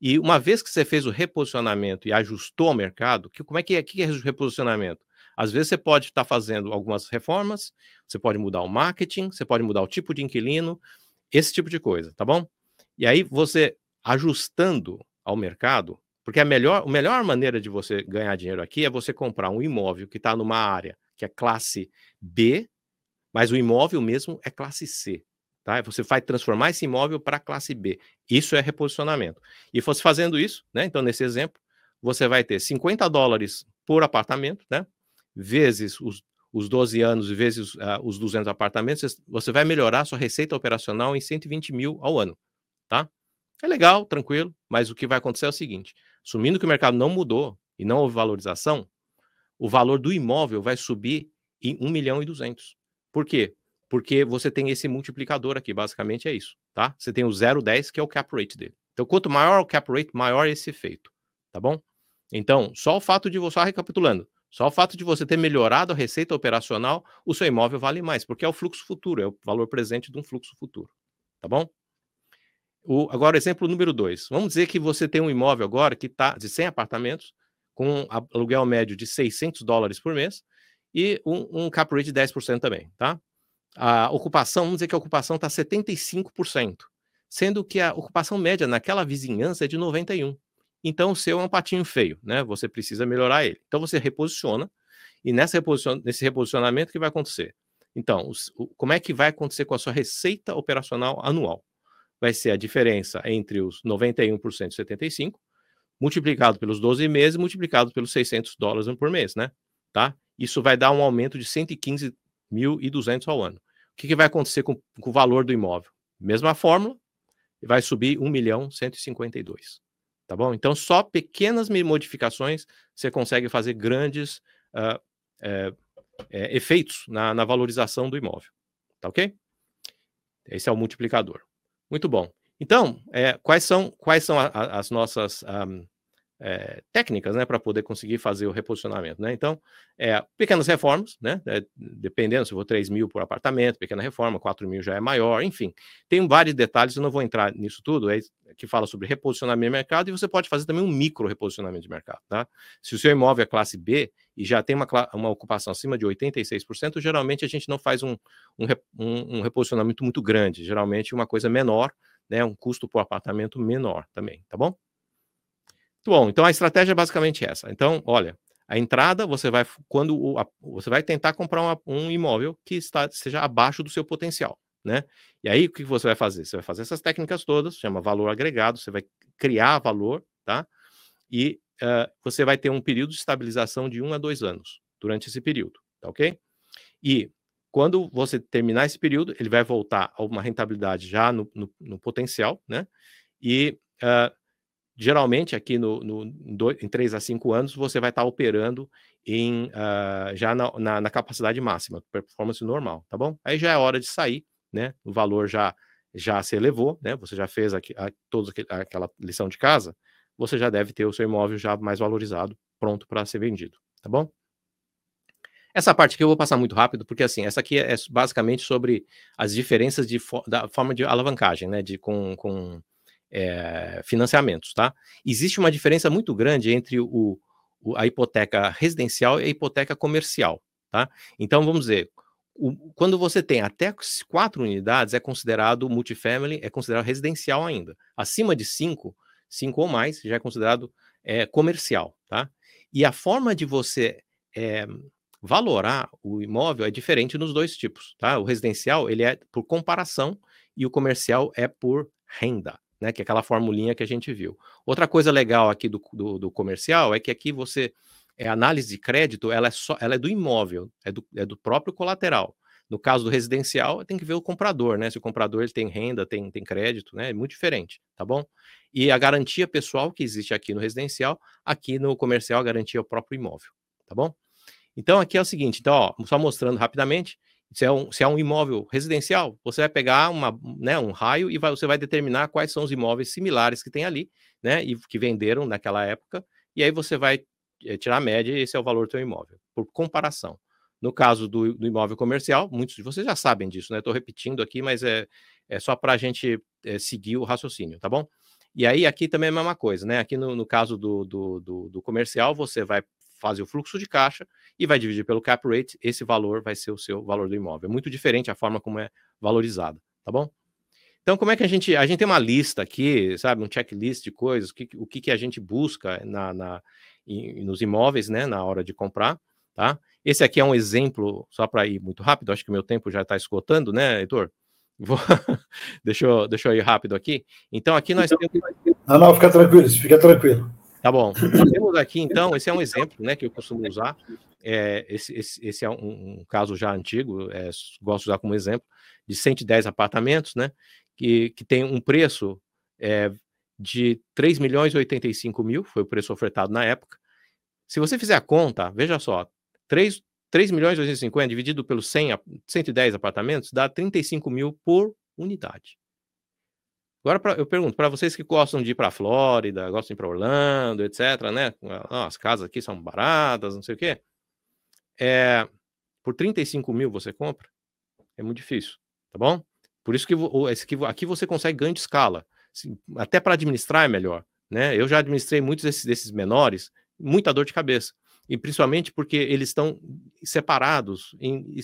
E uma vez que você fez o reposicionamento e ajustou ao mercado, que, como é que é, que é reposicionamento? Às vezes você pode estar fazendo algumas reformas, você pode mudar o marketing, você pode mudar o tipo de inquilino, esse tipo de coisa, tá bom? E aí você ajustando ao mercado, porque a melhor, a melhor maneira de você ganhar dinheiro aqui é você comprar um imóvel que está numa área que é classe B, mas o imóvel mesmo é classe C. Tá? Você vai transformar esse imóvel para classe B. Isso é reposicionamento. E fosse fazendo isso, né? Então, nesse exemplo, você vai ter 50 dólares por apartamento, né? Vezes os os 12 anos vezes uh, os 200 apartamentos, você vai melhorar sua receita operacional em 120 mil ao ano, tá? É legal, tranquilo, mas o que vai acontecer é o seguinte: assumindo que o mercado não mudou e não houve valorização, o valor do imóvel vai subir em 1 milhão e 200. Por quê? Porque você tem esse multiplicador aqui, basicamente é isso, tá? Você tem o 0,10 que é o cap rate dele. Então, quanto maior o cap rate, maior esse efeito, tá bom? Então, só o fato de você, só recapitulando, só o fato de você ter melhorado a receita operacional, o seu imóvel vale mais, porque é o fluxo futuro, é o valor presente de um fluxo futuro. Tá bom? O, agora, exemplo número dois. Vamos dizer que você tem um imóvel agora que está de 100 apartamentos, com aluguel médio de 600 dólares por mês e um, um cap rate de 10% também, tá? A ocupação, vamos dizer que a ocupação está 75%, sendo que a ocupação média naquela vizinhança é de 91%. Então o seu é um patinho feio, né? Você precisa melhorar ele. Então você reposiciona e nessa reposicion... nesse reposicionamento que vai acontecer? Então, os... como é que vai acontecer com a sua receita operacional anual? Vai ser a diferença entre os 91% e 75 multiplicado pelos 12 meses, multiplicado pelos 600 dólares por mês, né? Tá? Isso vai dar um aumento de 115 1.200 ao ano. O que, que vai acontecer com, com, o valor do imóvel? Mesma fórmula, vai subir 1 milhão 152. Tá bom? Então, só pequenas modificações você consegue fazer grandes uh, efeitos na, na valorização do imóvel. Tá ok? Esse é o multiplicador. Muito bom. Então, é, quais são, quais são a, a, as nossas um, é, técnicas, né, para poder conseguir fazer o reposicionamento, né? Então, é, pequenas reformas, né, é, dependendo se vou 3 mil por apartamento, pequena reforma, 4 mil já é maior, enfim, tem vários detalhes, eu não vou entrar nisso tudo, é, que fala sobre reposicionamento de mercado, e você pode fazer também um micro reposicionamento de mercado, tá? Se o seu imóvel é classe B e já tem uma, uma ocupação acima de 86%, geralmente a gente não faz um, um, um, um reposicionamento muito grande, geralmente uma coisa menor, né, um custo por apartamento menor também, tá bom? Bom, então a estratégia é basicamente essa. Então, olha, a entrada você vai quando o, a, você vai tentar comprar uma, um imóvel que está seja abaixo do seu potencial, né? E aí o que você vai fazer? Você vai fazer essas técnicas todas, chama valor agregado, você vai criar valor, tá? E uh, você vai ter um período de estabilização de um a dois anos durante esse período, tá ok? E quando você terminar esse período, ele vai voltar a uma rentabilidade já no, no, no potencial, né? E uh, geralmente aqui no, no, em 3 a 5 anos você vai estar tá operando em uh, já na, na, na, capacidade máxima, performance normal, tá bom? Aí já é hora de sair, né? O valor já já se elevou, né? Você já fez aqui, a, toda aquela lição de casa, você já deve ter o seu imóvel já mais valorizado, pronto para ser vendido, tá bom? Essa parte aqui eu vou passar muito rápido, porque assim, essa aqui é basicamente sobre as diferenças de, da forma de alavancagem, né? De, com, com é, financiamentos, tá? Existe uma diferença muito grande entre o, o, a hipoteca residencial e a hipoteca comercial, tá? Então, vamos dizer, o, quando você tem até quatro unidades, é considerado multifamily, é considerado residencial ainda. Acima de cinco, cinco ou mais, já é considerado é, comercial, tá? E a forma de você é, valorar o imóvel é diferente nos dois tipos, tá? O residencial, ele é por comparação e o comercial é por renda né? Que é aquela formulinha que a gente viu. Outra coisa legal aqui do, do, do comercial é que aqui você é análise de crédito, ela é só, ela é do imóvel, é do, é do próprio colateral. No caso do residencial, tem que ver o comprador, né? Se o comprador ele tem renda, tem, tem crédito, né? É muito diferente, tá bom? E a garantia pessoal que existe aqui no residencial, aqui no comercial, a garantia é o próprio imóvel, tá bom? Então, aqui é o seguinte, então, ó, só mostrando rapidamente, se é, um, se é um imóvel residencial, você vai pegar uma, né, um raio e vai, você vai determinar quais são os imóveis similares que tem ali, né, e que venderam naquela época, e aí você vai é, tirar a média e esse é o valor do seu imóvel, por comparação. No caso do, do imóvel comercial, muitos de vocês já sabem disso, né? Estou repetindo aqui, mas é, é só para a gente é, seguir o raciocínio, tá bom? E aí aqui também é a mesma coisa, né? Aqui no, no caso do, do, do, do comercial, você vai fazer o fluxo de caixa e vai dividir pelo cap rate, esse valor vai ser o seu valor do imóvel. É muito diferente a forma como é valorizada, tá bom? Então, como é que a gente. A gente tem uma lista aqui, sabe, um checklist de coisas, o que, o que, que a gente busca na, na, nos imóveis, né, na hora de comprar, tá? Esse aqui é um exemplo, só para ir muito rápido, acho que meu tempo já está esgotando, né, Heitor? Vou... deixa, eu, deixa eu ir rápido aqui. Então, aqui nós então, temos. Não, não, fica tranquilo, fica tranquilo. Tá bom. Temos aqui, então, esse é um exemplo né, que eu costumo usar. É, esse, esse, esse, é um, um, caso já antigo, é, gosto de usar como exemplo, de 110 apartamentos, né? Que, que tem um preço é, de 3 milhões e 85 mil, foi o preço ofertado na época. Se você fizer a conta, veja só, 3, 3 milhões e 850 dividido pelos 100, 110 apartamentos dá 35 mil por unidade. Agora pra, eu pergunto para vocês que gostam de ir para Flórida, gostam de ir para Orlando, etc., né? Ah, as casas aqui são baratas, não sei o quê. É, por 35 mil você compra? É muito difícil, tá bom? Por isso que aqui você consegue ganho de escala. Até para administrar é melhor. Né? Eu já administrei muitos desses, desses menores, muita dor de cabeça. E principalmente porque eles estão separados em,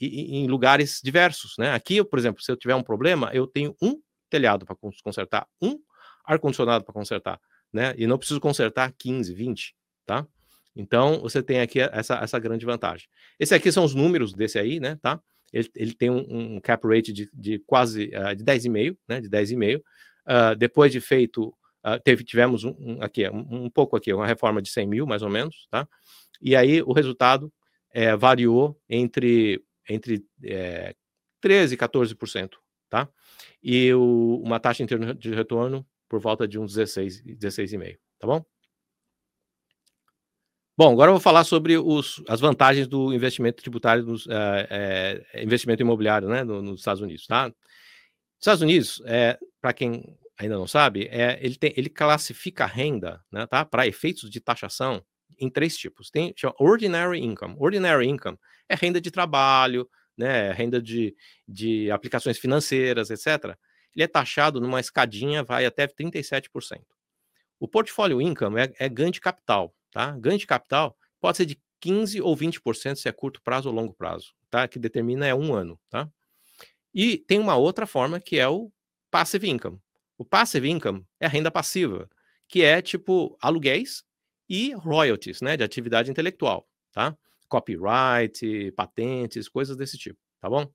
em, em lugares diversos. Né? Aqui, por exemplo, se eu tiver um problema, eu tenho um telhado para consertar, um ar-condicionado para consertar, né? E não preciso consertar 15, 20, tá? Então, você tem aqui essa, essa grande vantagem. Esse aqui são os números desse aí, né, tá? Ele, ele tem um, um, cap rate de, de quase uh, de 10,5, né, de 10,5. Uh, ah, depois de feito, uh, teve, tivemos um, um aqui, um, um, pouco aqui, uma reforma de 100 mil, mais ou menos, tá? E aí o resultado é, variou entre entre é, 13% e 14%, tá? E o, uma taxa de retorno por volta de uns 16, 16,5%, tá bom? Bom, agora eu vou falar sobre os, as vantagens do investimento tributário, nos, é, é, investimento imobiliário, né, no, nos Estados Unidos, tá? Estados Unidos, é, para quem ainda não sabe, é, ele, tem, ele classifica a renda, né, tá, para efeitos de taxação em três tipos. Tem chama ordinary income. Ordinary income é renda de trabalho, né, renda de, de aplicações financeiras, etc. Ele é taxado numa escadinha, vai até 37%. O portfólio income é, é ganho de capital, tá? Ganho de capital pode ser de 15 ou 20% se é curto prazo ou longo prazo, tá? Que determina é um ano, tá? E tem uma outra forma que é o passive income. O passive income é a renda passiva, que é tipo aluguéis e royalties, né, de atividade intelectual, tá? Copyright, patentes, coisas desse tipo, tá bom?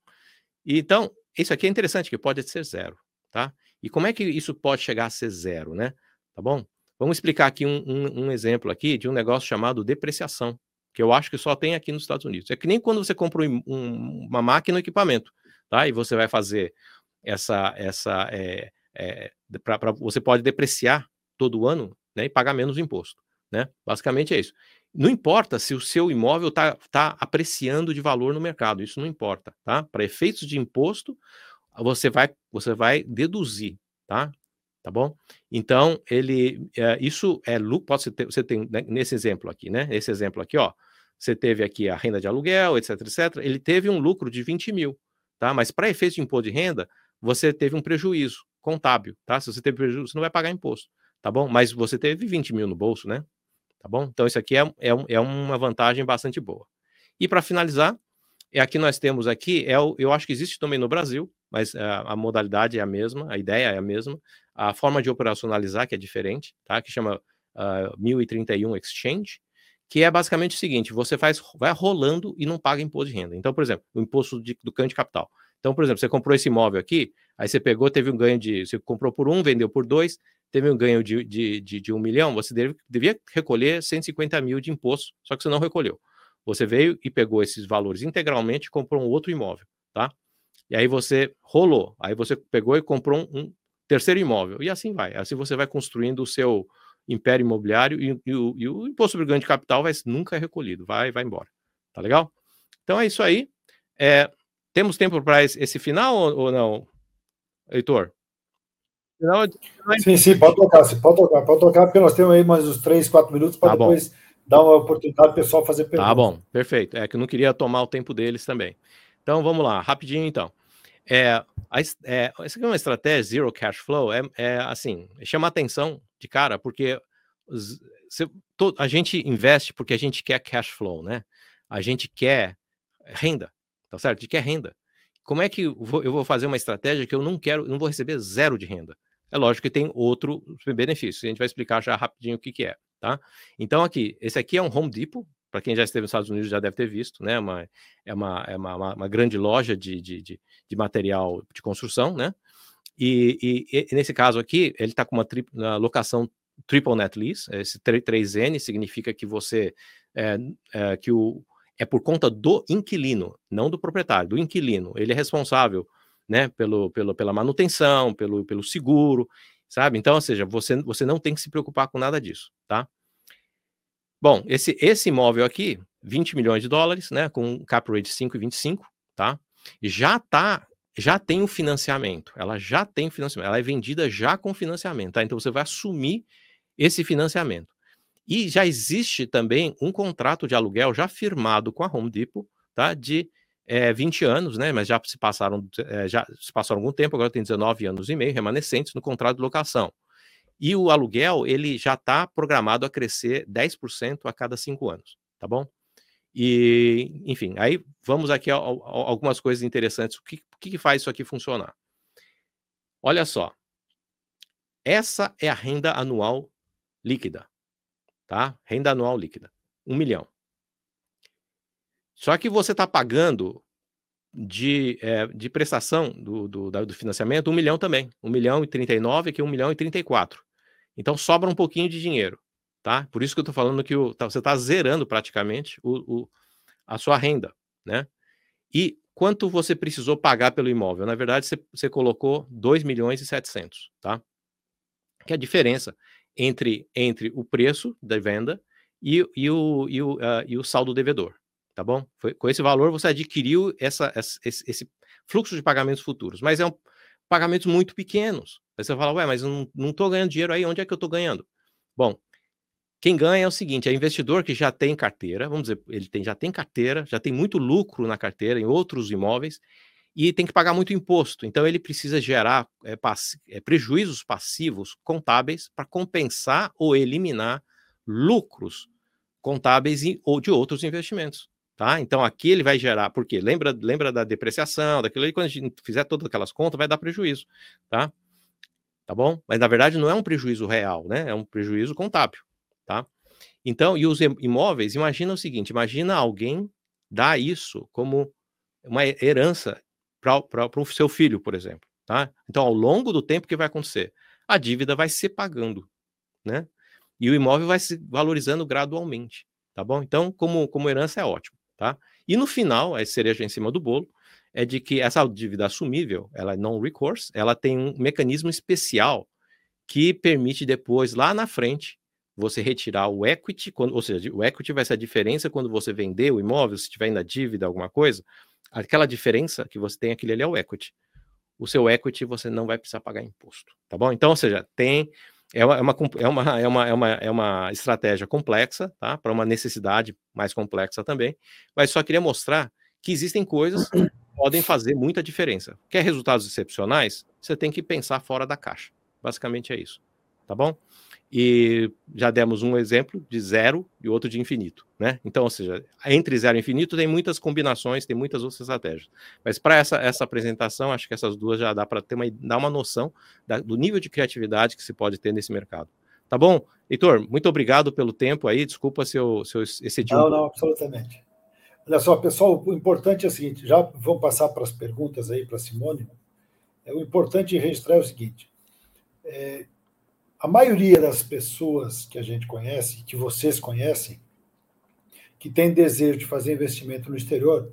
E, então, isso aqui é interessante, que pode ser zero, tá? E como é que isso pode chegar a ser zero, né? Tá bom? Vamos explicar aqui um, um, um, exemplo aqui de um negócio chamado depreciação, que eu acho que só tem aqui nos Estados Unidos. É que nem quando você compra um, uma máquina ou equipamento, tá? E você vai fazer essa, essa, é, é, pra, pra, você pode depreciar todo ano, né? E pagar menos imposto, né? Basicamente é isso. Não importa se o seu imóvel está tá apreciando de valor no mercado, isso não importa, tá? Para efeitos de imposto, você vai, você vai deduzir, tá? tá bom? Então, ele, é, isso é lucro, ter, você tem, né, nesse exemplo aqui, né? Esse exemplo aqui, ó, você teve aqui a renda de aluguel, etc, etc, ele teve um lucro de 20 mil, tá? Mas para efeito de imposto de renda, você teve um prejuízo contábil, tá? Se você teve prejuízo, você não vai pagar imposto, tá bom? Mas você teve 20 mil no bolso, né? Tá bom? Então, isso aqui é, é, é uma vantagem bastante boa. E para finalizar, é aqui nós temos aqui, é o, eu acho que existe também no Brasil, mas a, a, modalidade é a mesma, a ideia é a mesma, a forma de operacionalizar que é diferente, tá? Que chama uh, 1031 Exchange, que é basicamente o seguinte: você faz, vai rolando e não paga imposto de renda. Então, por exemplo, o imposto de, do canto de capital. Então, por exemplo, você comprou esse imóvel aqui, aí você pegou, teve um ganho de. Você comprou por um, vendeu por dois, teve um ganho de, de, de, de um milhão, você deve, devia recolher 150 mil de imposto, só que você não recolheu. Você veio e pegou esses valores integralmente e comprou um outro imóvel, tá? E aí você rolou, aí você pegou e comprou um, terceiro imóvel, e assim vai. Assim você vai construindo o seu império imobiliário e, e, o, e o, imposto sobre ganho de capital vai, nunca é recolhido, vai, vai embora. Tá legal? Então é isso aí. É, temos tempo para esse, esse, final ou, ou não, Heitor? Sim, sim, pode tocar, pode tocar, pode tocar, porque nós temos aí mais uns 3, 4 minutos para tá depois bom. dar uma oportunidade para o pessoal fazer perguntas. Tá bom, perfeito. É que eu não queria tomar o tempo deles também. Então vamos lá, rapidinho então. É, a, é, essa aqui é uma estratégia zero cash flow, é, é assim, chama atenção de cara, porque se, to, a gente investe porque a gente quer cash flow, né? A gente quer renda, tá certo? A gente quer renda. Como é que eu vou, eu vou fazer uma estratégia que eu não quero, não vou receber zero de renda? É lógico que tem outro benefício. A gente vai explicar já rapidinho o que, que é, tá? Então aqui, esse aqui é um Home Depot, para quem já esteve nos Estados Unidos já deve ter visto, né? Uma, é uma, é uma, uma, uma grande loja de, de, de, de, material de construção, né? E, e, e nesse caso aqui, ele está com uma, tri, locação triple net lease. Esse 3N significa que você é, é, que o é por conta do inquilino, não do proprietário, do inquilino. Ele é responsável, né, pelo, pelo, pela manutenção, pelo, pelo seguro, sabe? Então, ou seja, você, você não tem que se preocupar com nada disso, tá? Bom, esse, esse imóvel aqui, 20 milhões de dólares, né, com um cap rate 5,25, tá? Já tá, já tem o financiamento, ela já tem financiamento, ela é vendida já com financiamento, tá? Então você vai assumir esse financiamento. E já existe também um contrato de aluguel já firmado com a Home Depot, tá? De é, 20 anos, né? Mas já se passaram, é, já se passaram algum tempo, agora tem 19 anos e meio remanescentes no contrato de locação. E o aluguel, ele já está programado a crescer 10% a cada cinco anos, tá bom? E, enfim, aí vamos aqui a, a, a algumas coisas interessantes. O que, que faz isso aqui funcionar? Olha só. Essa é a renda anual líquida, tá? Renda anual líquida. Um milhão. Só que você está pagando de, é, de prestação do, do, do, financiamento um milhão também. Um milhão e 39, aqui um milhão e 34. Então sobra um pouquinho de dinheiro, tá? Por isso que eu estou falando que o, tá, você está zerando praticamente o, o, a sua renda, né? E quanto você precisou pagar pelo imóvel? Na verdade, você, você colocou 2 milhões e 700, tá? Que é a diferença entre, entre o preço da venda e, e, o, e, o, uh, e o saldo devedor, tá bom? Foi, com esse valor você adquiriu essa, esse, esse, fluxo de pagamentos futuros, mas é um pagamentos muito pequenos. Aí você fala, ué, mas eu não estou ganhando dinheiro aí, onde é que eu estou ganhando? Bom, quem ganha é o seguinte: é investidor que já tem carteira, vamos dizer, ele tem, já tem carteira, já tem muito lucro na carteira em outros imóveis e tem que pagar muito imposto. Então ele precisa gerar é, pass é, prejuízos passivos contábeis para compensar ou eliminar lucros contábeis e, ou de outros investimentos. Tá? Então aqui ele vai gerar, porque lembra, lembra da depreciação, daquilo aí, quando a gente fizer todas aquelas contas, vai dar prejuízo. Tá? Tá bom? Mas na verdade não é um prejuízo real, né? É um prejuízo contábil tá? Então, e os imóveis, imagina o seguinte, imagina alguém dar isso como uma herança para o seu filho, por exemplo, tá? Então, ao longo do tempo, o que vai acontecer? A dívida vai se pagando, né? E o imóvel vai se valorizando gradualmente, tá bom? Então, como, como herança é ótimo, tá? E no final, a cereja em cima do bolo, é de que essa dívida assumível, ela é non-recourse, ela tem um mecanismo especial que permite depois, lá na frente, você retirar o equity, quando, ou seja, o equity vai ser a diferença quando você vender o imóvel, se tiver ainda dívida, alguma coisa, aquela diferença que você tem, aquele ali é o equity. O seu equity você não vai precisar pagar imposto, tá bom? Então, ou seja, tem é uma, é uma, é é uma, é uma, é uma estratégia complexa, tá? Para uma necessidade mais complexa também, mas só queria mostrar que existem coisas que podem fazer muita diferença. Quer resultados excepcionais? Você tem que pensar fora da caixa. Basicamente é isso, tá bom? E já demos um exemplo de zero e outro de infinito, né? Então, ou seja, entre zero e infinito tem muitas combinações, tem muitas outras estratégias. Mas para essa, essa apresentação, acho que essas duas já dá para ter uma, dar uma noção da, do nível de criatividade que se pode ter nesse mercado. Tá bom? Heitor, muito obrigado pelo tempo aí. Desculpa se eu, se eu excedi. Não, não, absolutamente. Olha só, pessoal, o importante é o seguinte: já vamos passar para as perguntas aí para a Simone. É, o importante registrar é o seguinte: é, a maioria das pessoas que a gente conhece, que vocês conhecem, que tem desejo de fazer investimento no exterior,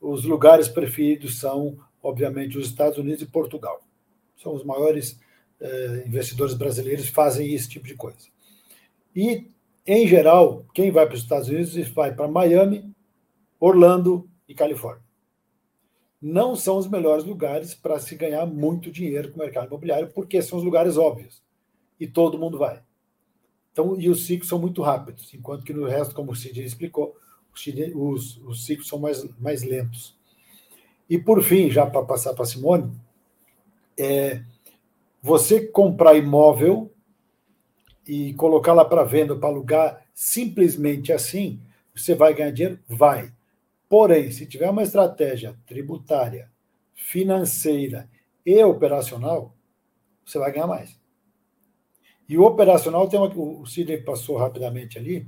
os lugares preferidos são, obviamente, os Estados Unidos e Portugal. São os maiores eh, investidores brasileiros que fazem esse tipo de coisa. E, em geral, quem vai para os Estados Unidos vai para Miami, Orlando e Califórnia. Não são os melhores lugares para se ganhar muito dinheiro com o mercado imobiliário, porque são os lugares óbvios e todo mundo vai. Então, e os ciclos são muito rápidos, enquanto que no resto, como o Cid explicou, os, os ciclos são mais, mais lentos. E por fim, já para passar para Simone, é, você comprar imóvel e colocar lá para venda, para alugar, simplesmente assim, você vai ganhar dinheiro? Vai. Porém, se tiver uma estratégia tributária, financeira e operacional, você vai ganhar mais. E o operacional tem uma, o Sidney passou rapidamente ali,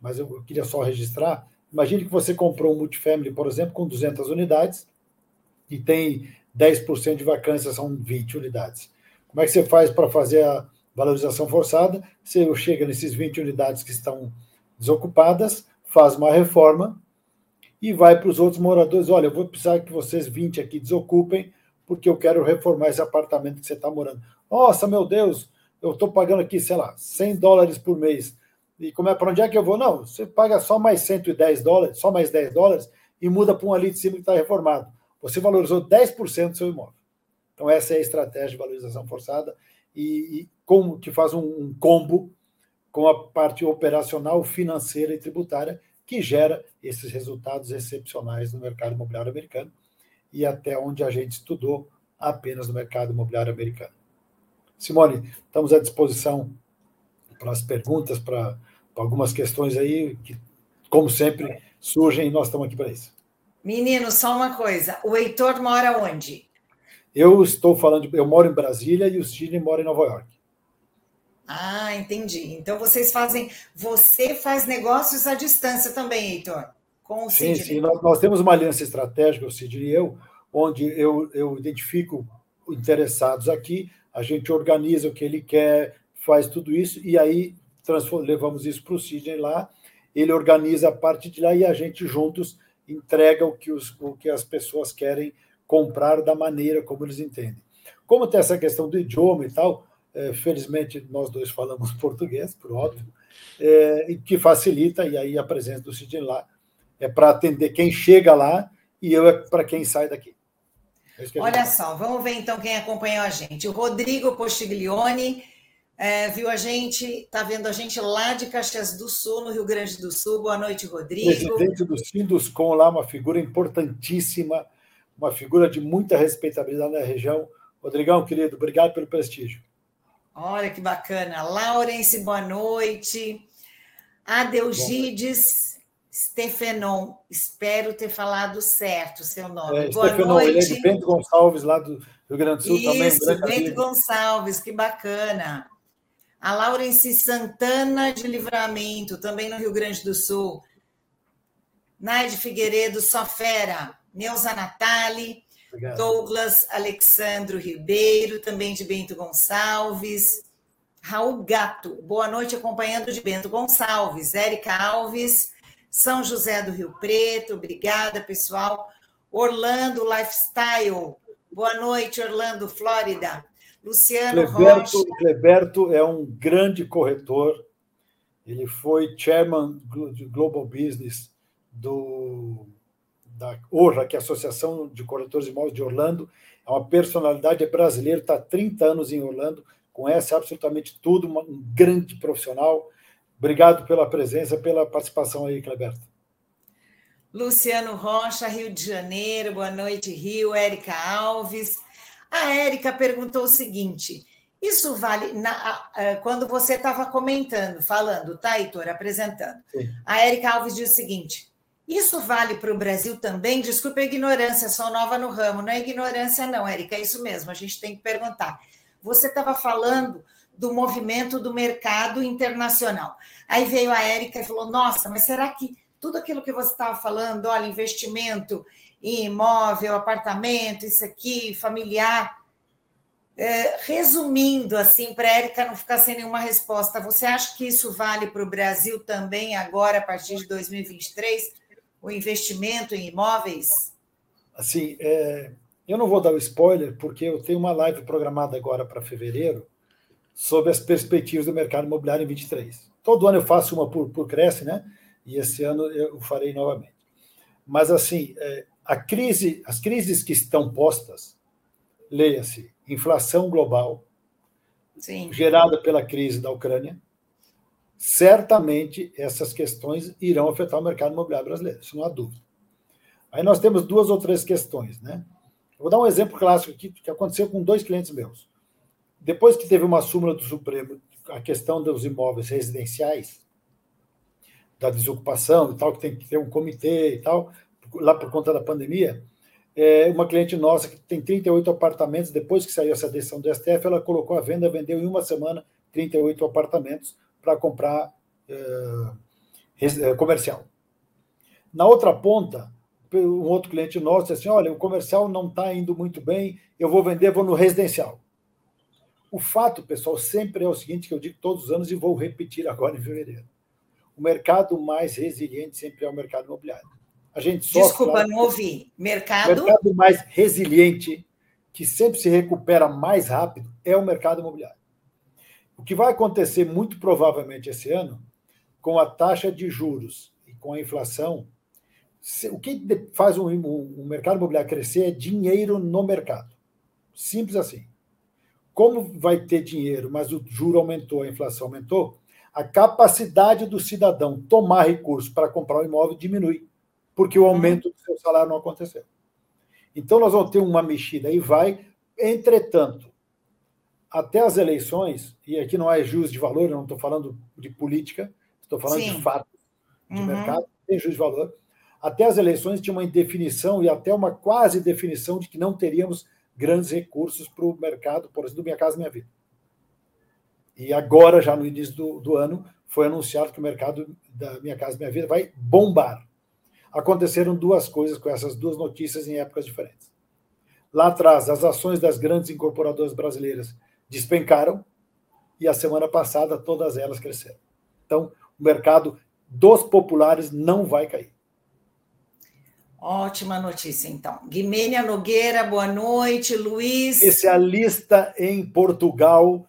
mas eu queria só registrar. Imagine que você comprou um multifamily, por exemplo, com 200 unidades e tem 10% de vacância, são 20 unidades. Como é que você faz para fazer a valorização forçada? Você chega nesses 20 unidades que estão desocupadas, faz uma reforma e vai para os outros moradores: olha, eu vou precisar que vocês 20 aqui desocupem, porque eu quero reformar esse apartamento que você está morando. Nossa, meu Deus, eu estou pagando aqui, sei lá, 100 dólares por mês. E como é para onde é que eu vou? Não, você paga só mais 110 dólares, só mais 10 dólares e muda para um ali de cima que está reformado. Você valorizou 10% do seu imóvel. Então, essa é a estratégia de valorização forçada e, e como que faz um, um combo com a parte operacional, financeira e tributária que gera esses resultados excepcionais no mercado imobiliário americano e até onde a gente estudou apenas no mercado imobiliário americano. Simone, estamos à disposição para as perguntas, para, para algumas questões aí que, como sempre, surgem e nós estamos aqui para isso. Menino, só uma coisa. O Heitor mora onde? Eu estou falando, eu moro em Brasília e o Sidney mora em Nova York. Ah, entendi. Então vocês fazem, você faz negócios à distância também, Heitor, com o Sidney. Sim, sim. Nós, nós temos uma aliança estratégica, o Sidney e eu, onde eu, eu identifico interessados aqui a gente organiza o que ele quer, faz tudo isso, e aí levamos isso para o Sidney lá, ele organiza a parte de lá e a gente juntos entrega o que, os, o que as pessoas querem comprar da maneira como eles entendem. Como tem essa questão do idioma e tal, é, felizmente nós dois falamos português, por óbvio, é, que facilita, e aí a presença do Sidney lá é para atender quem chega lá e eu é para quem sai daqui. Olha só, vamos ver então quem acompanhou a gente. O Rodrigo Postiglione é, viu a gente, está vendo a gente lá de Caxias do Sul, no Rio Grande do Sul. Boa noite, Rodrigo. Presidente do Sinduscom lá, uma figura importantíssima, uma figura de muita respeitabilidade na região. Rodrigão, querido, obrigado pelo prestígio. Olha que bacana. Laurence, boa noite. Adeugides Stefenon, espero ter falado certo o seu nome. É, boa Stefenon, noite. Ele é de Bento Gonçalves, lá do Rio Grande do Sul Isso, também. Isso, Bento Gonçalves, que bacana. A Laurence Santana de Livramento, também no Rio Grande do Sul. Naide Figueiredo, Sofera. Neuza Natali. Obrigado. Douglas Alexandro Ribeiro, também de Bento Gonçalves. Raul Gato, boa noite, acompanhando de Bento Gonçalves. Érica Alves, São José do Rio Preto, obrigada, pessoal. Orlando Lifestyle, boa noite, Orlando, Flórida. Luciano Cleberto, Rocha. Cleberto é um grande corretor, ele foi chairman de Global Business do da ORA, que é a Associação de Corretores de Imóveis de Orlando, é uma personalidade brasileira, está há 30 anos em Orlando, conhece absolutamente tudo, um grande profissional. Obrigado pela presença, pela participação aí, Cleberto. Luciano Rocha, Rio de Janeiro, boa noite, Rio, Érica Alves. A Érica perguntou o seguinte: isso vale na, quando você estava comentando, falando, tá, Heitor, apresentando. Sim. A Érica Alves diz o seguinte: isso vale para o Brasil também? Desculpe a ignorância, sou nova no ramo. Não é ignorância, não, Érica, é isso mesmo, a gente tem que perguntar. Você estava falando do movimento do mercado internacional. Aí veio a Érica e falou: Nossa, mas será que tudo aquilo que você estava falando, olha, investimento em imóvel, apartamento, isso aqui, familiar. É, resumindo, assim, para a Érica não ficar sem nenhuma resposta, você acha que isso vale para o Brasil também agora, a partir de 2023? o investimento em imóveis? Assim, é, eu não vou dar o spoiler, porque eu tenho uma live programada agora para fevereiro sobre as perspectivas do mercado imobiliário em 23. Todo ano eu faço uma por, por Cresce, né? E esse ano eu farei novamente. Mas, assim, é, a crise, as crises que estão postas, leia-se, inflação global, Sim. gerada pela crise da Ucrânia, certamente essas questões irão afetar o mercado imobiliário brasileiro, isso não há dúvida. Aí nós temos duas ou três questões, né? Eu vou dar um exemplo clássico aqui que aconteceu com dois clientes meus. Depois que teve uma súmula do Supremo, a questão dos imóveis residenciais, da desocupação e tal, que tem que ter um comitê e tal, lá por conta da pandemia, é, uma cliente nossa que tem 38 apartamentos, depois que saiu essa decisão do STF, ela colocou a venda, vendeu em uma semana 38 apartamentos, para comprar é, é, comercial. Na outra ponta, um outro cliente nosso disse assim: olha, o comercial não está indo muito bem, eu vou vender, vou no residencial. O fato, pessoal, sempre é o seguinte que eu digo todos os anos e vou repetir agora em fevereiro. O mercado mais resiliente sempre é o mercado imobiliário. A gente sofre, Desculpa, claro, não ouvi. Mercado? O mercado mais resiliente, que sempre se recupera mais rápido, é o mercado imobiliário. O que vai acontecer muito provavelmente esse ano, com a taxa de juros e com a inflação, o que faz um, mercado imobiliário crescer é dinheiro no mercado. Simples assim. Como vai ter dinheiro, mas o juro aumentou, a inflação aumentou, a capacidade do cidadão tomar recursos para comprar um imóvel diminui, porque o uhum. aumento do seu salário não aconteceu. Então, nós vamos ter uma mexida e vai. Entretanto, até as eleições, e aqui não é juízo de valor, eu não estou falando de política, estou falando Sim. de fatos de uhum. mercado, tem juízo de valor. Até as eleições tinha uma indefinição e até uma quase definição de que não teríamos grandes recursos para o mercado, por exemplo, do Minha Casa Minha Vida. E agora, já no início do, do ano, foi anunciado que o mercado da Minha Casa Minha Vida vai bombar. Aconteceram duas coisas com essas duas notícias em épocas diferentes. Lá atrás, as ações das grandes incorporadoras brasileiras despencaram e a semana passada todas elas cresceram. Então, o mercado dos populares não vai cair. Ótima notícia, então. Guimênia Nogueira, boa noite. Luiz. Especialista em Portugal,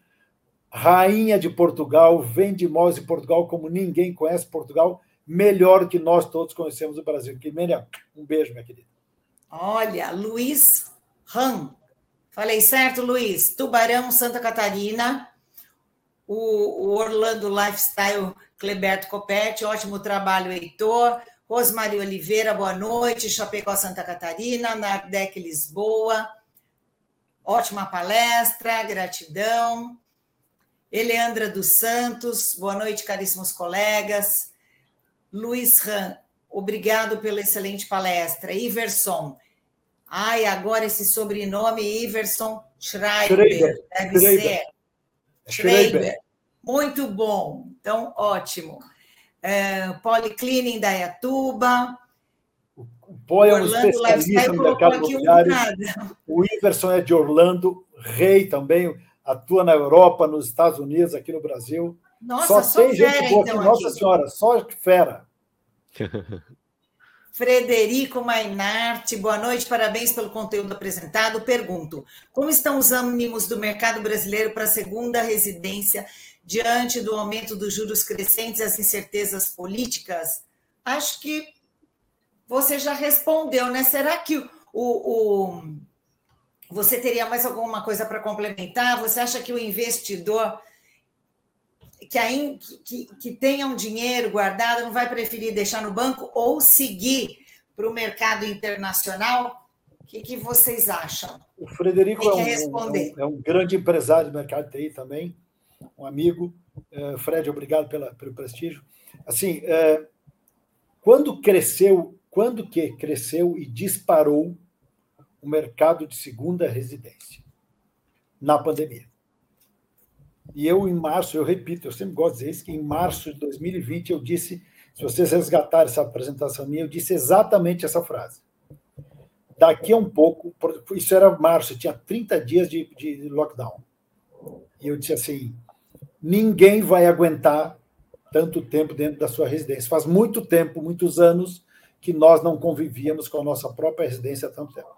rainha de Portugal, vende imóveis em Portugal como ninguém conhece Portugal, melhor que nós todos conhecemos o Brasil. Guimênia, um beijo, minha querida. Olha, Luiz Ram. Falei certo, Luiz? Tubarão, Santa Catarina. O, o Orlando Lifestyle, Cleberto Copete. Ótimo trabalho, Heitor. Rosmari Oliveira, boa noite. Chapecó, Santa Catarina. Nardec, Lisboa. Ótima palestra, gratidão. Eleandra dos Santos, boa noite, caríssimos colegas. Luiz Ram, obrigado pela excelente palestra. Iverson, ai, agora esse sobrenome, Iverson Schreiber, Schreiber. deve Schreiber. ser. Schreiber. Schreiber. Muito bom, então ótimo é, Policlinic da Iatuba. O Poi é um especialista no mercado imobiliário. O Iverson é de Orlando, rei também, atua na Europa, nos Estados Unidos, aqui no Brasil. Nossa, só tem fera, gente boa então, aqui. Nossa Senhora, só fera. Frederico Mainarte, boa noite, parabéns pelo conteúdo apresentado. Pergunto: como estão os ânimos do mercado brasileiro para a segunda residência diante do aumento dos juros crescentes e as incertezas políticas? Acho que você já respondeu, né? Será que o, o você teria mais alguma coisa para complementar? Você acha que o investidor que, ainda, que, que tenha um dinheiro guardado não vai preferir deixar no banco ou seguir para o mercado internacional? O que, que vocês acham? O Frederico é um, é, um, é um, grande empresário do mercado TI também um amigo. É, Fred, obrigado pela, pelo prestígio. Assim, é, quando cresceu, quando que cresceu e disparou o mercado de segunda residência? Na pandemia. E eu, em março, eu repito, eu sempre gosto de dizer isso, que em março de 2020 eu disse, se vocês resgatarem essa apresentação minha, eu disse exatamente essa frase. Daqui a um pouco, isso era março, tinha 30 dias de, de lockdown. E eu disse assim: ninguém vai aguentar tanto tempo dentro da sua residência. Faz muito tempo, muitos anos, que nós não convivíamos com a nossa própria residência há tanto tempo.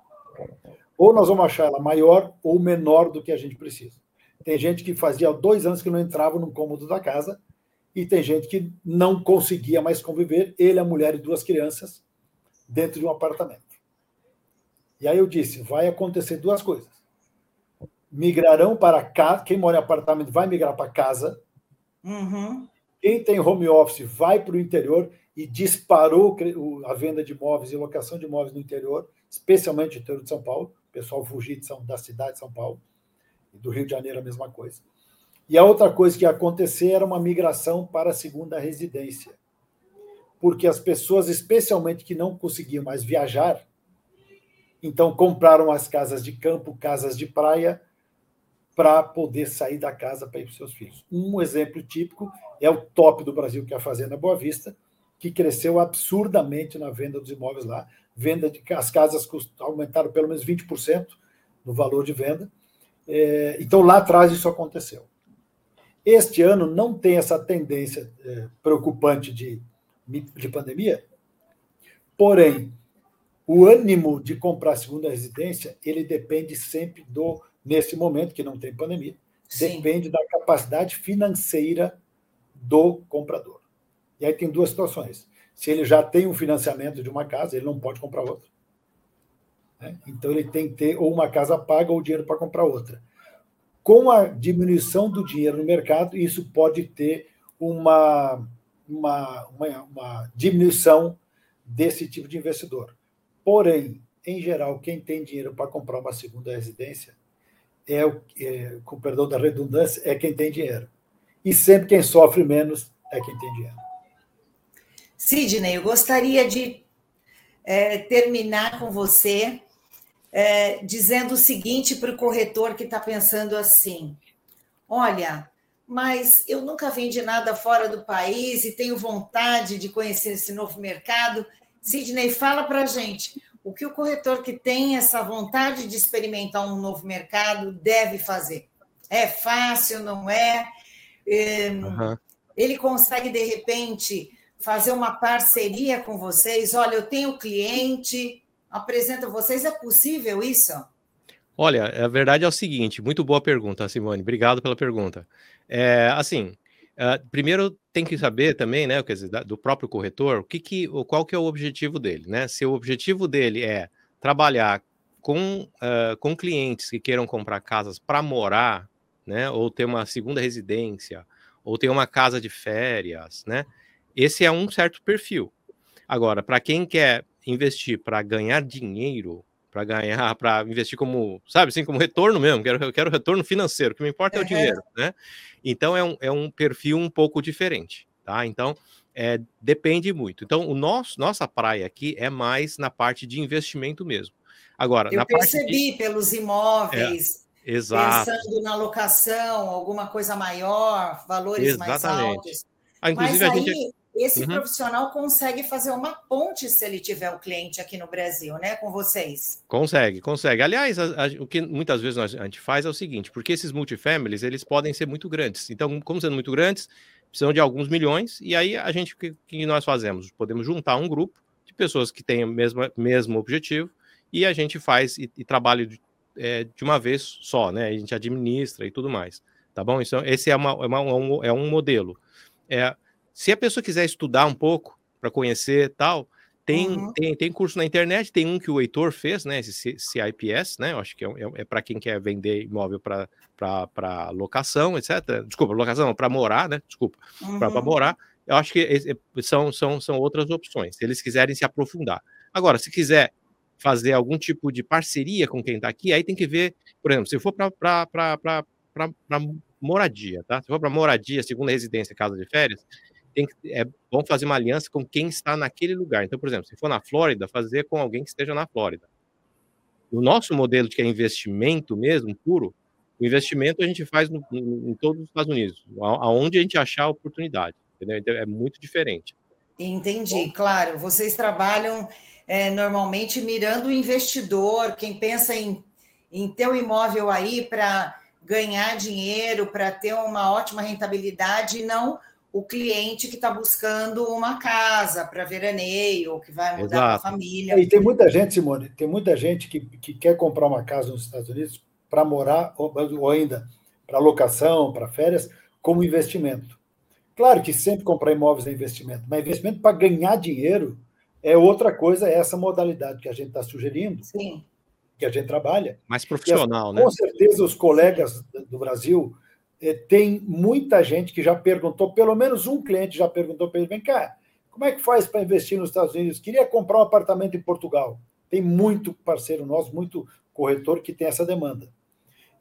Ou nós vamos achar ela maior ou menor do que a gente precisa. Tem gente que fazia dois anos que não entrava no cômodo da casa, e tem gente que não conseguia mais conviver, ele, a mulher e duas crianças, dentro de um apartamento. E aí eu disse: vai acontecer duas coisas migrarão para casa. Quem mora em apartamento vai migrar para casa. Uhum. Quem tem home office vai para o interior e disparou a venda de imóveis e locação de imóveis no interior, especialmente no interior de São Paulo. O pessoal fugir de São, da cidade de São Paulo. E do Rio de Janeiro a mesma coisa. E a outra coisa que ia acontecer era uma migração para a segunda residência. Porque as pessoas, especialmente que não conseguiam mais viajar, então compraram as casas de campo, casas de praia, para poder sair da casa para ir para os seus filhos. Um exemplo típico é o top do Brasil, que é a Fazenda Boa Vista, que cresceu absurdamente na venda dos imóveis lá. Venda de as casas aumentaram pelo menos 20% no valor de venda. É, então lá atrás isso aconteceu. Este ano não tem essa tendência é, preocupante de, de pandemia, porém o ânimo de comprar segunda residência ele depende sempre do nesse momento que não tem pandemia, Sim. depende da capacidade financeira do comprador. E aí tem duas situações. Se ele já tem um financiamento de uma casa, ele não pode comprar outra. Né? Então ele tem que ter ou uma casa paga ou dinheiro para comprar outra. Com a diminuição do dinheiro no mercado, isso pode ter uma, uma, uma, uma diminuição desse tipo de investidor. Porém, em geral, quem tem dinheiro para comprar uma segunda residência é, o, é, com perdão da redundância, é quem tem dinheiro. E sempre quem sofre menos é quem tem dinheiro. Sidney, eu gostaria de é, terminar com você é, dizendo o seguinte para o corretor que está pensando assim: olha, mas eu nunca vendi nada fora do país e tenho vontade de conhecer esse novo mercado. Sidney, fala para a gente o que o corretor que tem essa vontade de experimentar um novo mercado deve fazer. É fácil, não é? Uhum. Ele consegue, de repente, fazer uma parceria com vocês? Olha, eu tenho cliente, apresento vocês, é possível isso? Olha, a verdade é o seguinte, muito boa pergunta, Simone, obrigado pela pergunta. É, assim, uh, primeiro tem que saber também, né, quer dizer, do próprio corretor, o que que, qual que é o objetivo dele, né? Se o objetivo dele é trabalhar com, uh, com clientes que queiram comprar casas para morar, né, ou ter uma segunda residência, ou ter uma casa de férias, né? Esse é um certo perfil. Agora, para quem quer investir para ganhar dinheiro, para ganhar, para investir como, sabe, assim, como retorno mesmo, quero, eu quero retorno financeiro, o que me importa é o dinheiro, né? Então é um, é um perfil um pouco diferente, tá? Então, é, depende muito. Então, o nosso, nossa praia aqui é mais na parte de investimento mesmo. Agora, eu percebi de... pelos imóveis, é, exato. pensando na locação, alguma coisa maior, valores Exatamente. mais altos. Ah, inclusive, Mas a gente esse uhum. profissional consegue fazer uma ponte se ele tiver o um cliente aqui no Brasil, né, com vocês. Consegue, consegue. Aliás, a, a, o que muitas vezes a gente faz é o seguinte, porque esses multifamilies, eles podem ser muito grandes. Então, como sendo muito grandes, precisam de alguns milhões, e aí a gente, o que, que nós fazemos? Podemos juntar um grupo de pessoas que têm o mesmo, mesmo objetivo, e a gente faz e, e trabalha de, é, de uma vez só, né? A gente administra e tudo mais, tá bom? Então, esse é, uma, é, uma, um, é um modelo. É, se a pessoa quiser estudar um pouco para conhecer tal, tem, uhum. tem, tem curso na internet, tem um que o Heitor fez, né? Esse CIPS, né? Eu acho que é, é, é para quem quer vender imóvel para locação, etc. Desculpa, locação, para morar, né? Desculpa, uhum. para morar. Eu acho que são, são, são outras opções, se eles quiserem se aprofundar. Agora, se quiser fazer algum tipo de parceria com quem está aqui, aí tem que ver, por exemplo, se for para moradia, tá? Se for para moradia, segunda residência, casa de férias, tem que, é bom fazer uma aliança com quem está naquele lugar. Então, por exemplo, se for na Flórida, fazer com alguém que esteja na Flórida. O nosso modelo de que é investimento mesmo, puro, o investimento a gente faz no, em todos os Estados Unidos, aonde a gente achar a oportunidade, entendeu? Então, é muito diferente. Entendi, bom, claro. Vocês trabalham é, normalmente mirando o investidor, quem pensa em, em ter o um imóvel aí para ganhar dinheiro, para ter uma ótima rentabilidade, e não o cliente que está buscando uma casa para veraneio, ou que vai mudar para a família. E tem muita gente, Simone, tem muita gente que, que quer comprar uma casa nos Estados Unidos para morar, ou, ou ainda para locação, para férias, como investimento. Claro que sempre comprar imóveis é investimento, mas investimento para ganhar dinheiro é outra coisa, é essa modalidade que a gente está sugerindo, Sim. que a gente trabalha. Mais profissional, as, né? Com certeza os colegas do Brasil tem muita gente que já perguntou, pelo menos um cliente já perguntou para ele: vem cá, como é que faz para investir nos Estados Unidos? Queria comprar um apartamento em Portugal. Tem muito parceiro nosso, muito corretor que tem essa demanda.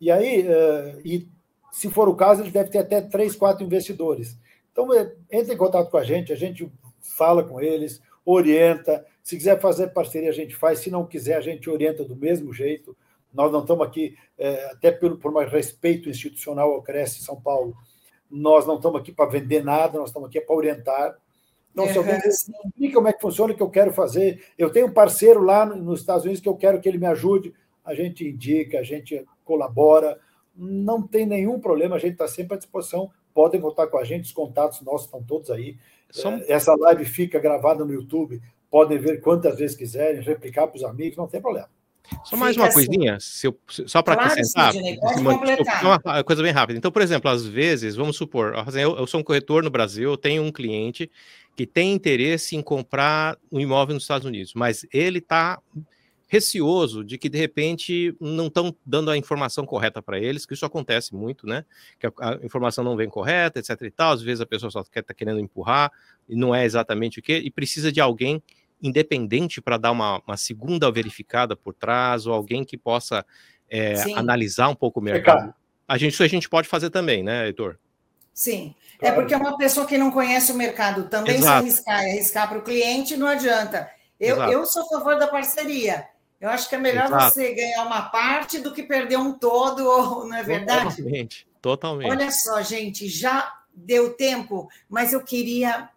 E aí, uh, e se for o caso, ele deve ter até três, quatro investidores. Então, é, entre em contato com a gente, a gente fala com eles, orienta. Se quiser fazer parceria, a gente faz. Se não quiser, a gente orienta do mesmo jeito. Nós não estamos aqui, é, até por, por mais respeito institucional ao Cresce São Paulo, nós não estamos aqui para vender nada, nós estamos aqui para orientar. Então, se alguém explica como é que funciona, o que eu quero fazer, eu tenho um parceiro lá nos Estados Unidos que eu quero que ele me ajude, a gente indica, a gente colabora, não tem nenhum problema, a gente está sempre à disposição, podem contar com a gente, os contatos nossos estão todos aí. É, essa live fica gravada no YouTube, podem ver quantas vezes quiserem, replicar para os amigos, não tem problema. Só mais Fica uma assim. coisinha, eu, só para claro, acrescentar, uma coisa bem rápida. Então, por exemplo, às vezes, vamos supor, eu, eu sou um corretor no Brasil, eu tenho um cliente que tem interesse em comprar um imóvel nos Estados Unidos, mas ele está receoso de que de repente não estão dando a informação correta para eles, que isso acontece muito, né? Que a, a, informação não vem correta, etc e tal, às vezes a pessoa só está querendo empurrar e não é exatamente o que, e precisa de alguém independente para dar uma, uma, segunda verificada por trás, ou alguém que possa é, analisar um pouco o mercado. A gente, isso a gente pode fazer também, né, Heitor? Sim, é claro. é porque uma pessoa que não conhece o mercado também Exato. se arriscar e arriscar para o cliente não adianta. Eu, eu sou a favor da parceria. Eu acho que é melhor Exato. você ganhar uma parte do que perder um todo, não é verdade? Totalmente, totalmente. Olha só, gente, já deu tempo, mas eu queria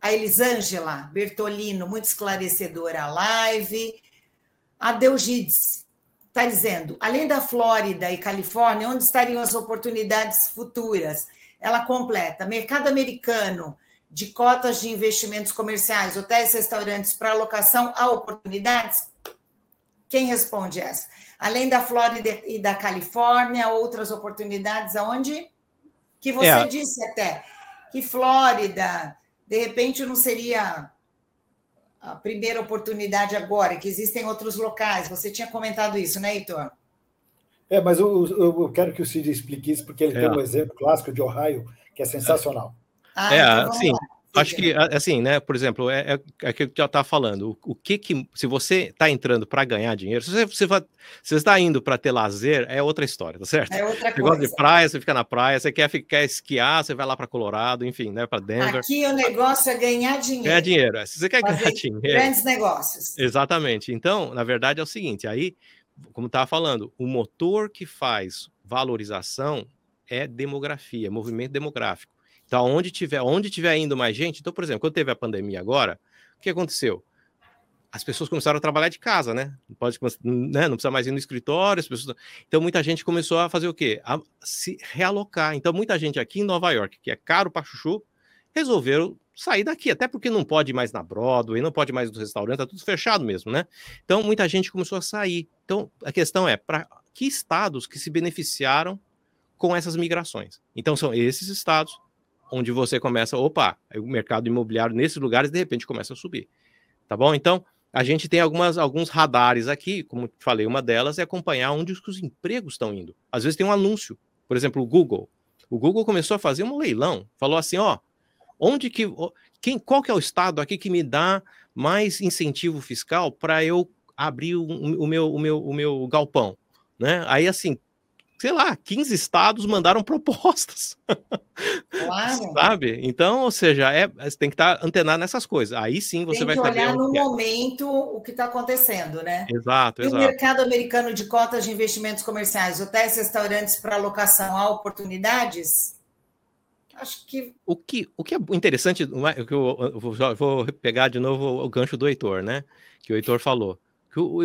a Elisângela Bertolino, muito esclarecedora a live. A Deugides está dizendo, além da Flórida e Califórnia, onde estariam as oportunidades futuras? Ela completa, mercado americano, de cotas de investimentos comerciais, hotéis, restaurantes para alocação a oportunidades? Quem responde essa? Além da Flórida e da Califórnia, outras oportunidades aonde? Que você é. disse até que Flórida, de repente, não seria a primeira oportunidade agora, que existem outros locais. Você tinha comentado isso, né, Heitor? É, mas eu, eu, quero que o Cid explique isso, porque ele é. tem um exemplo clássico de Ohio que é sensacional. Ah, é, então sim. Lá. Acho que, assim, né, por exemplo, é, é, é aquilo que já está falando. O, o, que que, se você está entrando para ganhar dinheiro, se você, você, vai, você está indo para ter lazer, é outra história, tá certo? É outra você gosta de praia, você fica na praia, você quer, quer esquiar, você vai lá para Colorado, enfim, né, para Denver. Aqui o negócio é ganhar dinheiro. Ganhar dinheiro, se você quer Fazer ganhar dinheiro. Grandes negócios. Exatamente. Então, na verdade, é o seguinte, aí, como estava falando, o motor que faz valorização é demografia, movimento demográfico. Então, onde tiver, onde tiver indo mais gente, então, por exemplo, quando teve a pandemia agora, o que aconteceu? As pessoas começaram a trabalhar de casa, né? Não pode, né? Não precisa mais ir no escritório, as pessoas... Então, muita gente começou a fazer o quê? A se realocar. Então, muita gente aqui em Nova York, que é caro para chuchu, resolveram sair daqui, até porque não pode mais na Broadway, não pode mais no restaurante, tá tudo fechado mesmo, né? Então, muita gente começou a sair. Então, a questão é, para que estados que se beneficiaram com essas migrações? Então, são esses estados onde você começa, opa, o mercado imobiliário nesses lugares de repente começa a subir. Tá bom? Então, a gente tem algumas, alguns radares aqui, como falei, uma delas é acompanhar onde os empregos estão indo. Às vezes tem um anúncio, por exemplo, o Google. O Google começou a fazer um leilão, falou assim, ó, onde que quem, qual que é o estado aqui que me dá mais incentivo fiscal para eu abrir o, o, meu, o, meu, o meu galpão, né? Aí assim, sei lá, 15 estados mandaram propostas. Claro. Sabe? Então, ou seja, é, você tem que estar tá antenado nessas coisas. Aí sim você vai saber. Tem que olhar no é. momento o que está acontecendo, né? Exato, e exato. o mercado americano de cotas de investimentos comerciais, hotéis, restaurantes para alocação a oportunidades? Acho que... O que, o que é interessante, que eu, eu vou pegar de novo o gancho do Heitor, né? Que o Heitor falou o,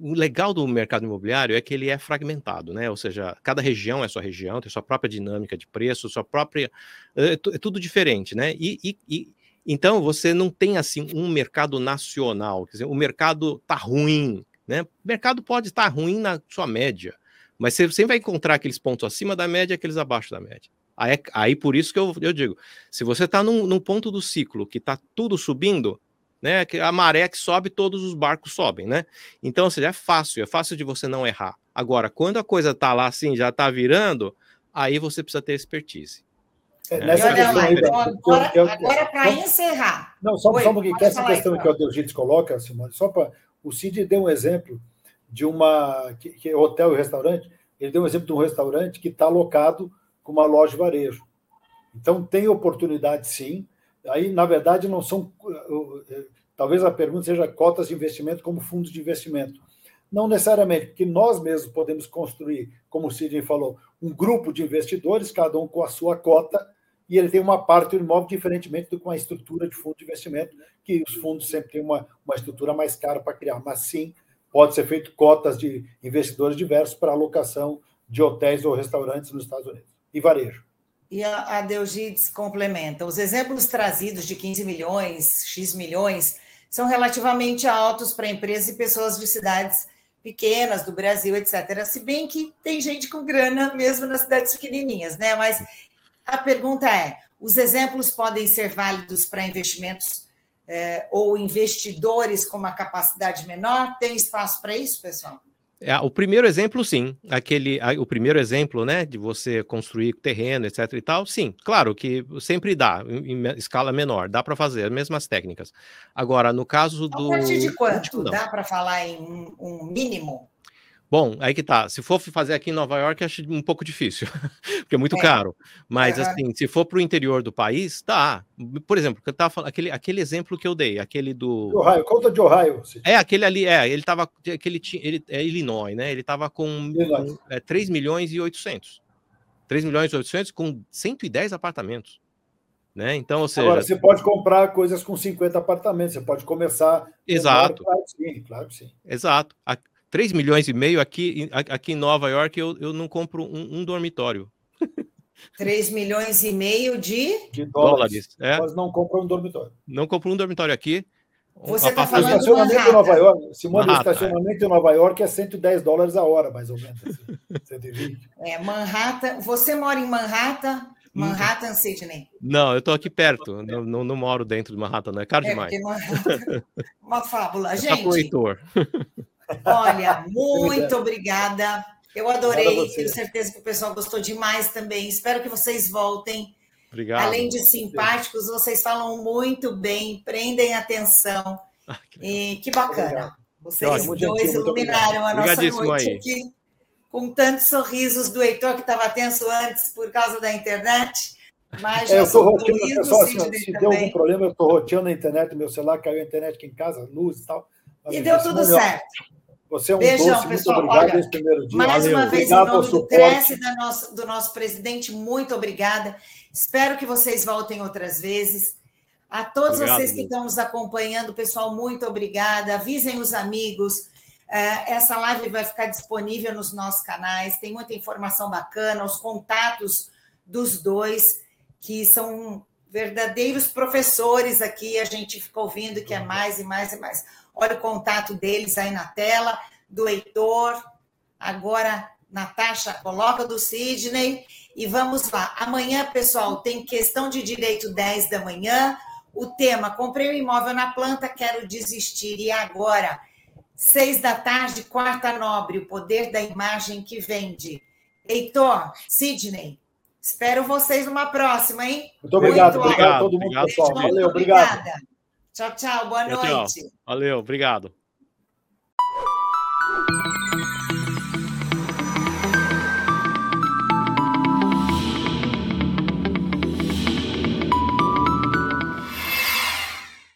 o, legal do mercado imobiliário é que ele é fragmentado, né? Ou seja, cada região é sua região, tem sua própria dinâmica de preço, sua própria. É, é tudo diferente, né? E, e, e, então você não tem assim um mercado nacional, quer dizer, o mercado tá ruim, né? O mercado pode estar ruim na sua média, mas você sempre vai encontrar aqueles pontos acima da média e aqueles abaixo da média. Aí, aí por isso que eu, eu digo: se você está num, num ponto do ciclo que está tudo subindo, né? Que a maré que sobe, todos os barcos sobem, né? Então, ou seja, é fácil, é fácil de você não errar. Agora, quando a coisa tá lá assim, já tá virando, aí você precisa ter expertise. É, né? nessa questão lá, então, agora, agora para encerrar. Não, só, Oi, só um pouquinho, que essa questão que o Adelgides coloca, Simone, só para. O Cid deu um exemplo de uma. Que, que é hotel e restaurante, ele deu um exemplo de um restaurante que está alocado com uma loja de varejo. Então, tem oportunidade, sim, Aí, na verdade, não são. Eh, talvez a pergunta seja cotas de investimento como fundos de investimento. Não necessariamente, porque nós mesmos podemos construir, como o Sidney falou, um grupo de investidores, cada um com a sua cota, e ele tem uma parte do imóvel diferentemente do que uma estrutura de fundo de investimento, que os fundos sempre têm uma, uma estrutura mais cara para criar. Mas sim, pode ser feito cotas de investidores diversos para alocação de hotéis ou restaurantes nos Estados Unidos. E varejo. E a, a Deugides complementa: os exemplos trazidos de 15 milhões, X milhões, são relativamente altos para empresas e pessoas de cidades pequenas do Brasil, etc. Se bem que tem gente com grana mesmo nas cidades pequenininhas, né? Mas a pergunta é: os exemplos podem ser válidos para investimentos é, ou investidores com uma capacidade menor? Tem espaço para isso, pessoal? É, o primeiro exemplo, sim. Aquele, o primeiro exemplo, né, de você construir terreno, etc. e tal, sim. Claro que sempre dá, em, em escala menor, dá para fazer as mesmas técnicas. Agora, no caso do. A partir de quanto? Dá para falar em um, um mínimo? Bom, aí que tá. Se for fazer aqui em Nova York, acho um pouco difícil, porque é muito é. caro. Mas, uhum. assim, se for para o interior do país, tá. Por exemplo, eu tava falando, aquele, aquele exemplo que eu dei, aquele do. De Ohio, conta de Ohio. Sim. É, aquele ali, é, ele tava. Aquele, ele, é Illinois, né? Ele tava com, é, 3 milhões e 800. 3 milhões e 800 com 110 apartamentos. Né? Então, ou seja. Agora, você pode comprar coisas com 50 apartamentos, você pode começar. Exato. Claro, sim, claro que sim. Exato. 3 milhões e meio aqui, aqui em Nova York, eu, eu não compro um, um dormitório. 3 milhões e meio de, de dólares. dólares é. Mas não comprou um dormitório. Não comprou um dormitório aqui. Você está falando o estacionamento em Nova York, Simone, Manhattan, o estacionamento é. em Nova York é 110 dólares a hora, mais ou menos. Assim, 120. É, Manhattan. Você mora em Manhattan? Manhattan, Sydney? Não, eu estou aqui perto. Não, não, não, moro dentro de Manhattan, não é caro é, demais. Manhattan, uma fábula. Gente, olha, muito obrigada. Eu adorei, tenho certeza que o pessoal gostou demais também. Espero que vocês voltem. Obrigado. Além de simpáticos, vocês falam muito bem, prendem atenção. Ah, que e que bacana. Vocês dois iluminaram a nossa noite aí. aqui com tantos sorrisos do Heitor, que estava tenso antes por causa da internet. Mas é, eu estou roteando, pessoal, assim, se deu algum problema, eu estou roteando a internet, meu celular caiu a internet aqui em casa, luz e tal. Mas, e deu tudo certo. Você é um Beijão, doce, pessoal. muito obrigado Olha, primeiro dia. Mais Valeu. uma vez, obrigado em nome do Cresce, da nosso, do nosso presidente, muito obrigada. Espero que vocês voltem outras vezes. A todos obrigado, vocês que estão nos acompanhando, pessoal, muito obrigada. Avisem os amigos. É, essa live vai ficar disponível nos nossos canais. Tem muita informação bacana, os contatos dos dois, que são verdadeiros professores aqui. A gente fica ouvindo que é mais e mais e mais. Olha o contato deles aí na tela, do Heitor. Agora, Natasha, coloca do Sidney. E vamos lá. Amanhã, pessoal, tem questão de direito 10 da manhã. O tema: comprei um imóvel na planta, quero desistir. E agora? Seis da tarde, quarta nobre, o poder da imagem que vende. Heitor, Sidney, espero vocês numa próxima, hein? Muito obrigado, Muito obrigado a todo mundo, obrigado, pessoal. Valeu, obrigado. Obrigada. Tchau, tchau, boa tchau, noite. Tchau. Valeu, obrigado.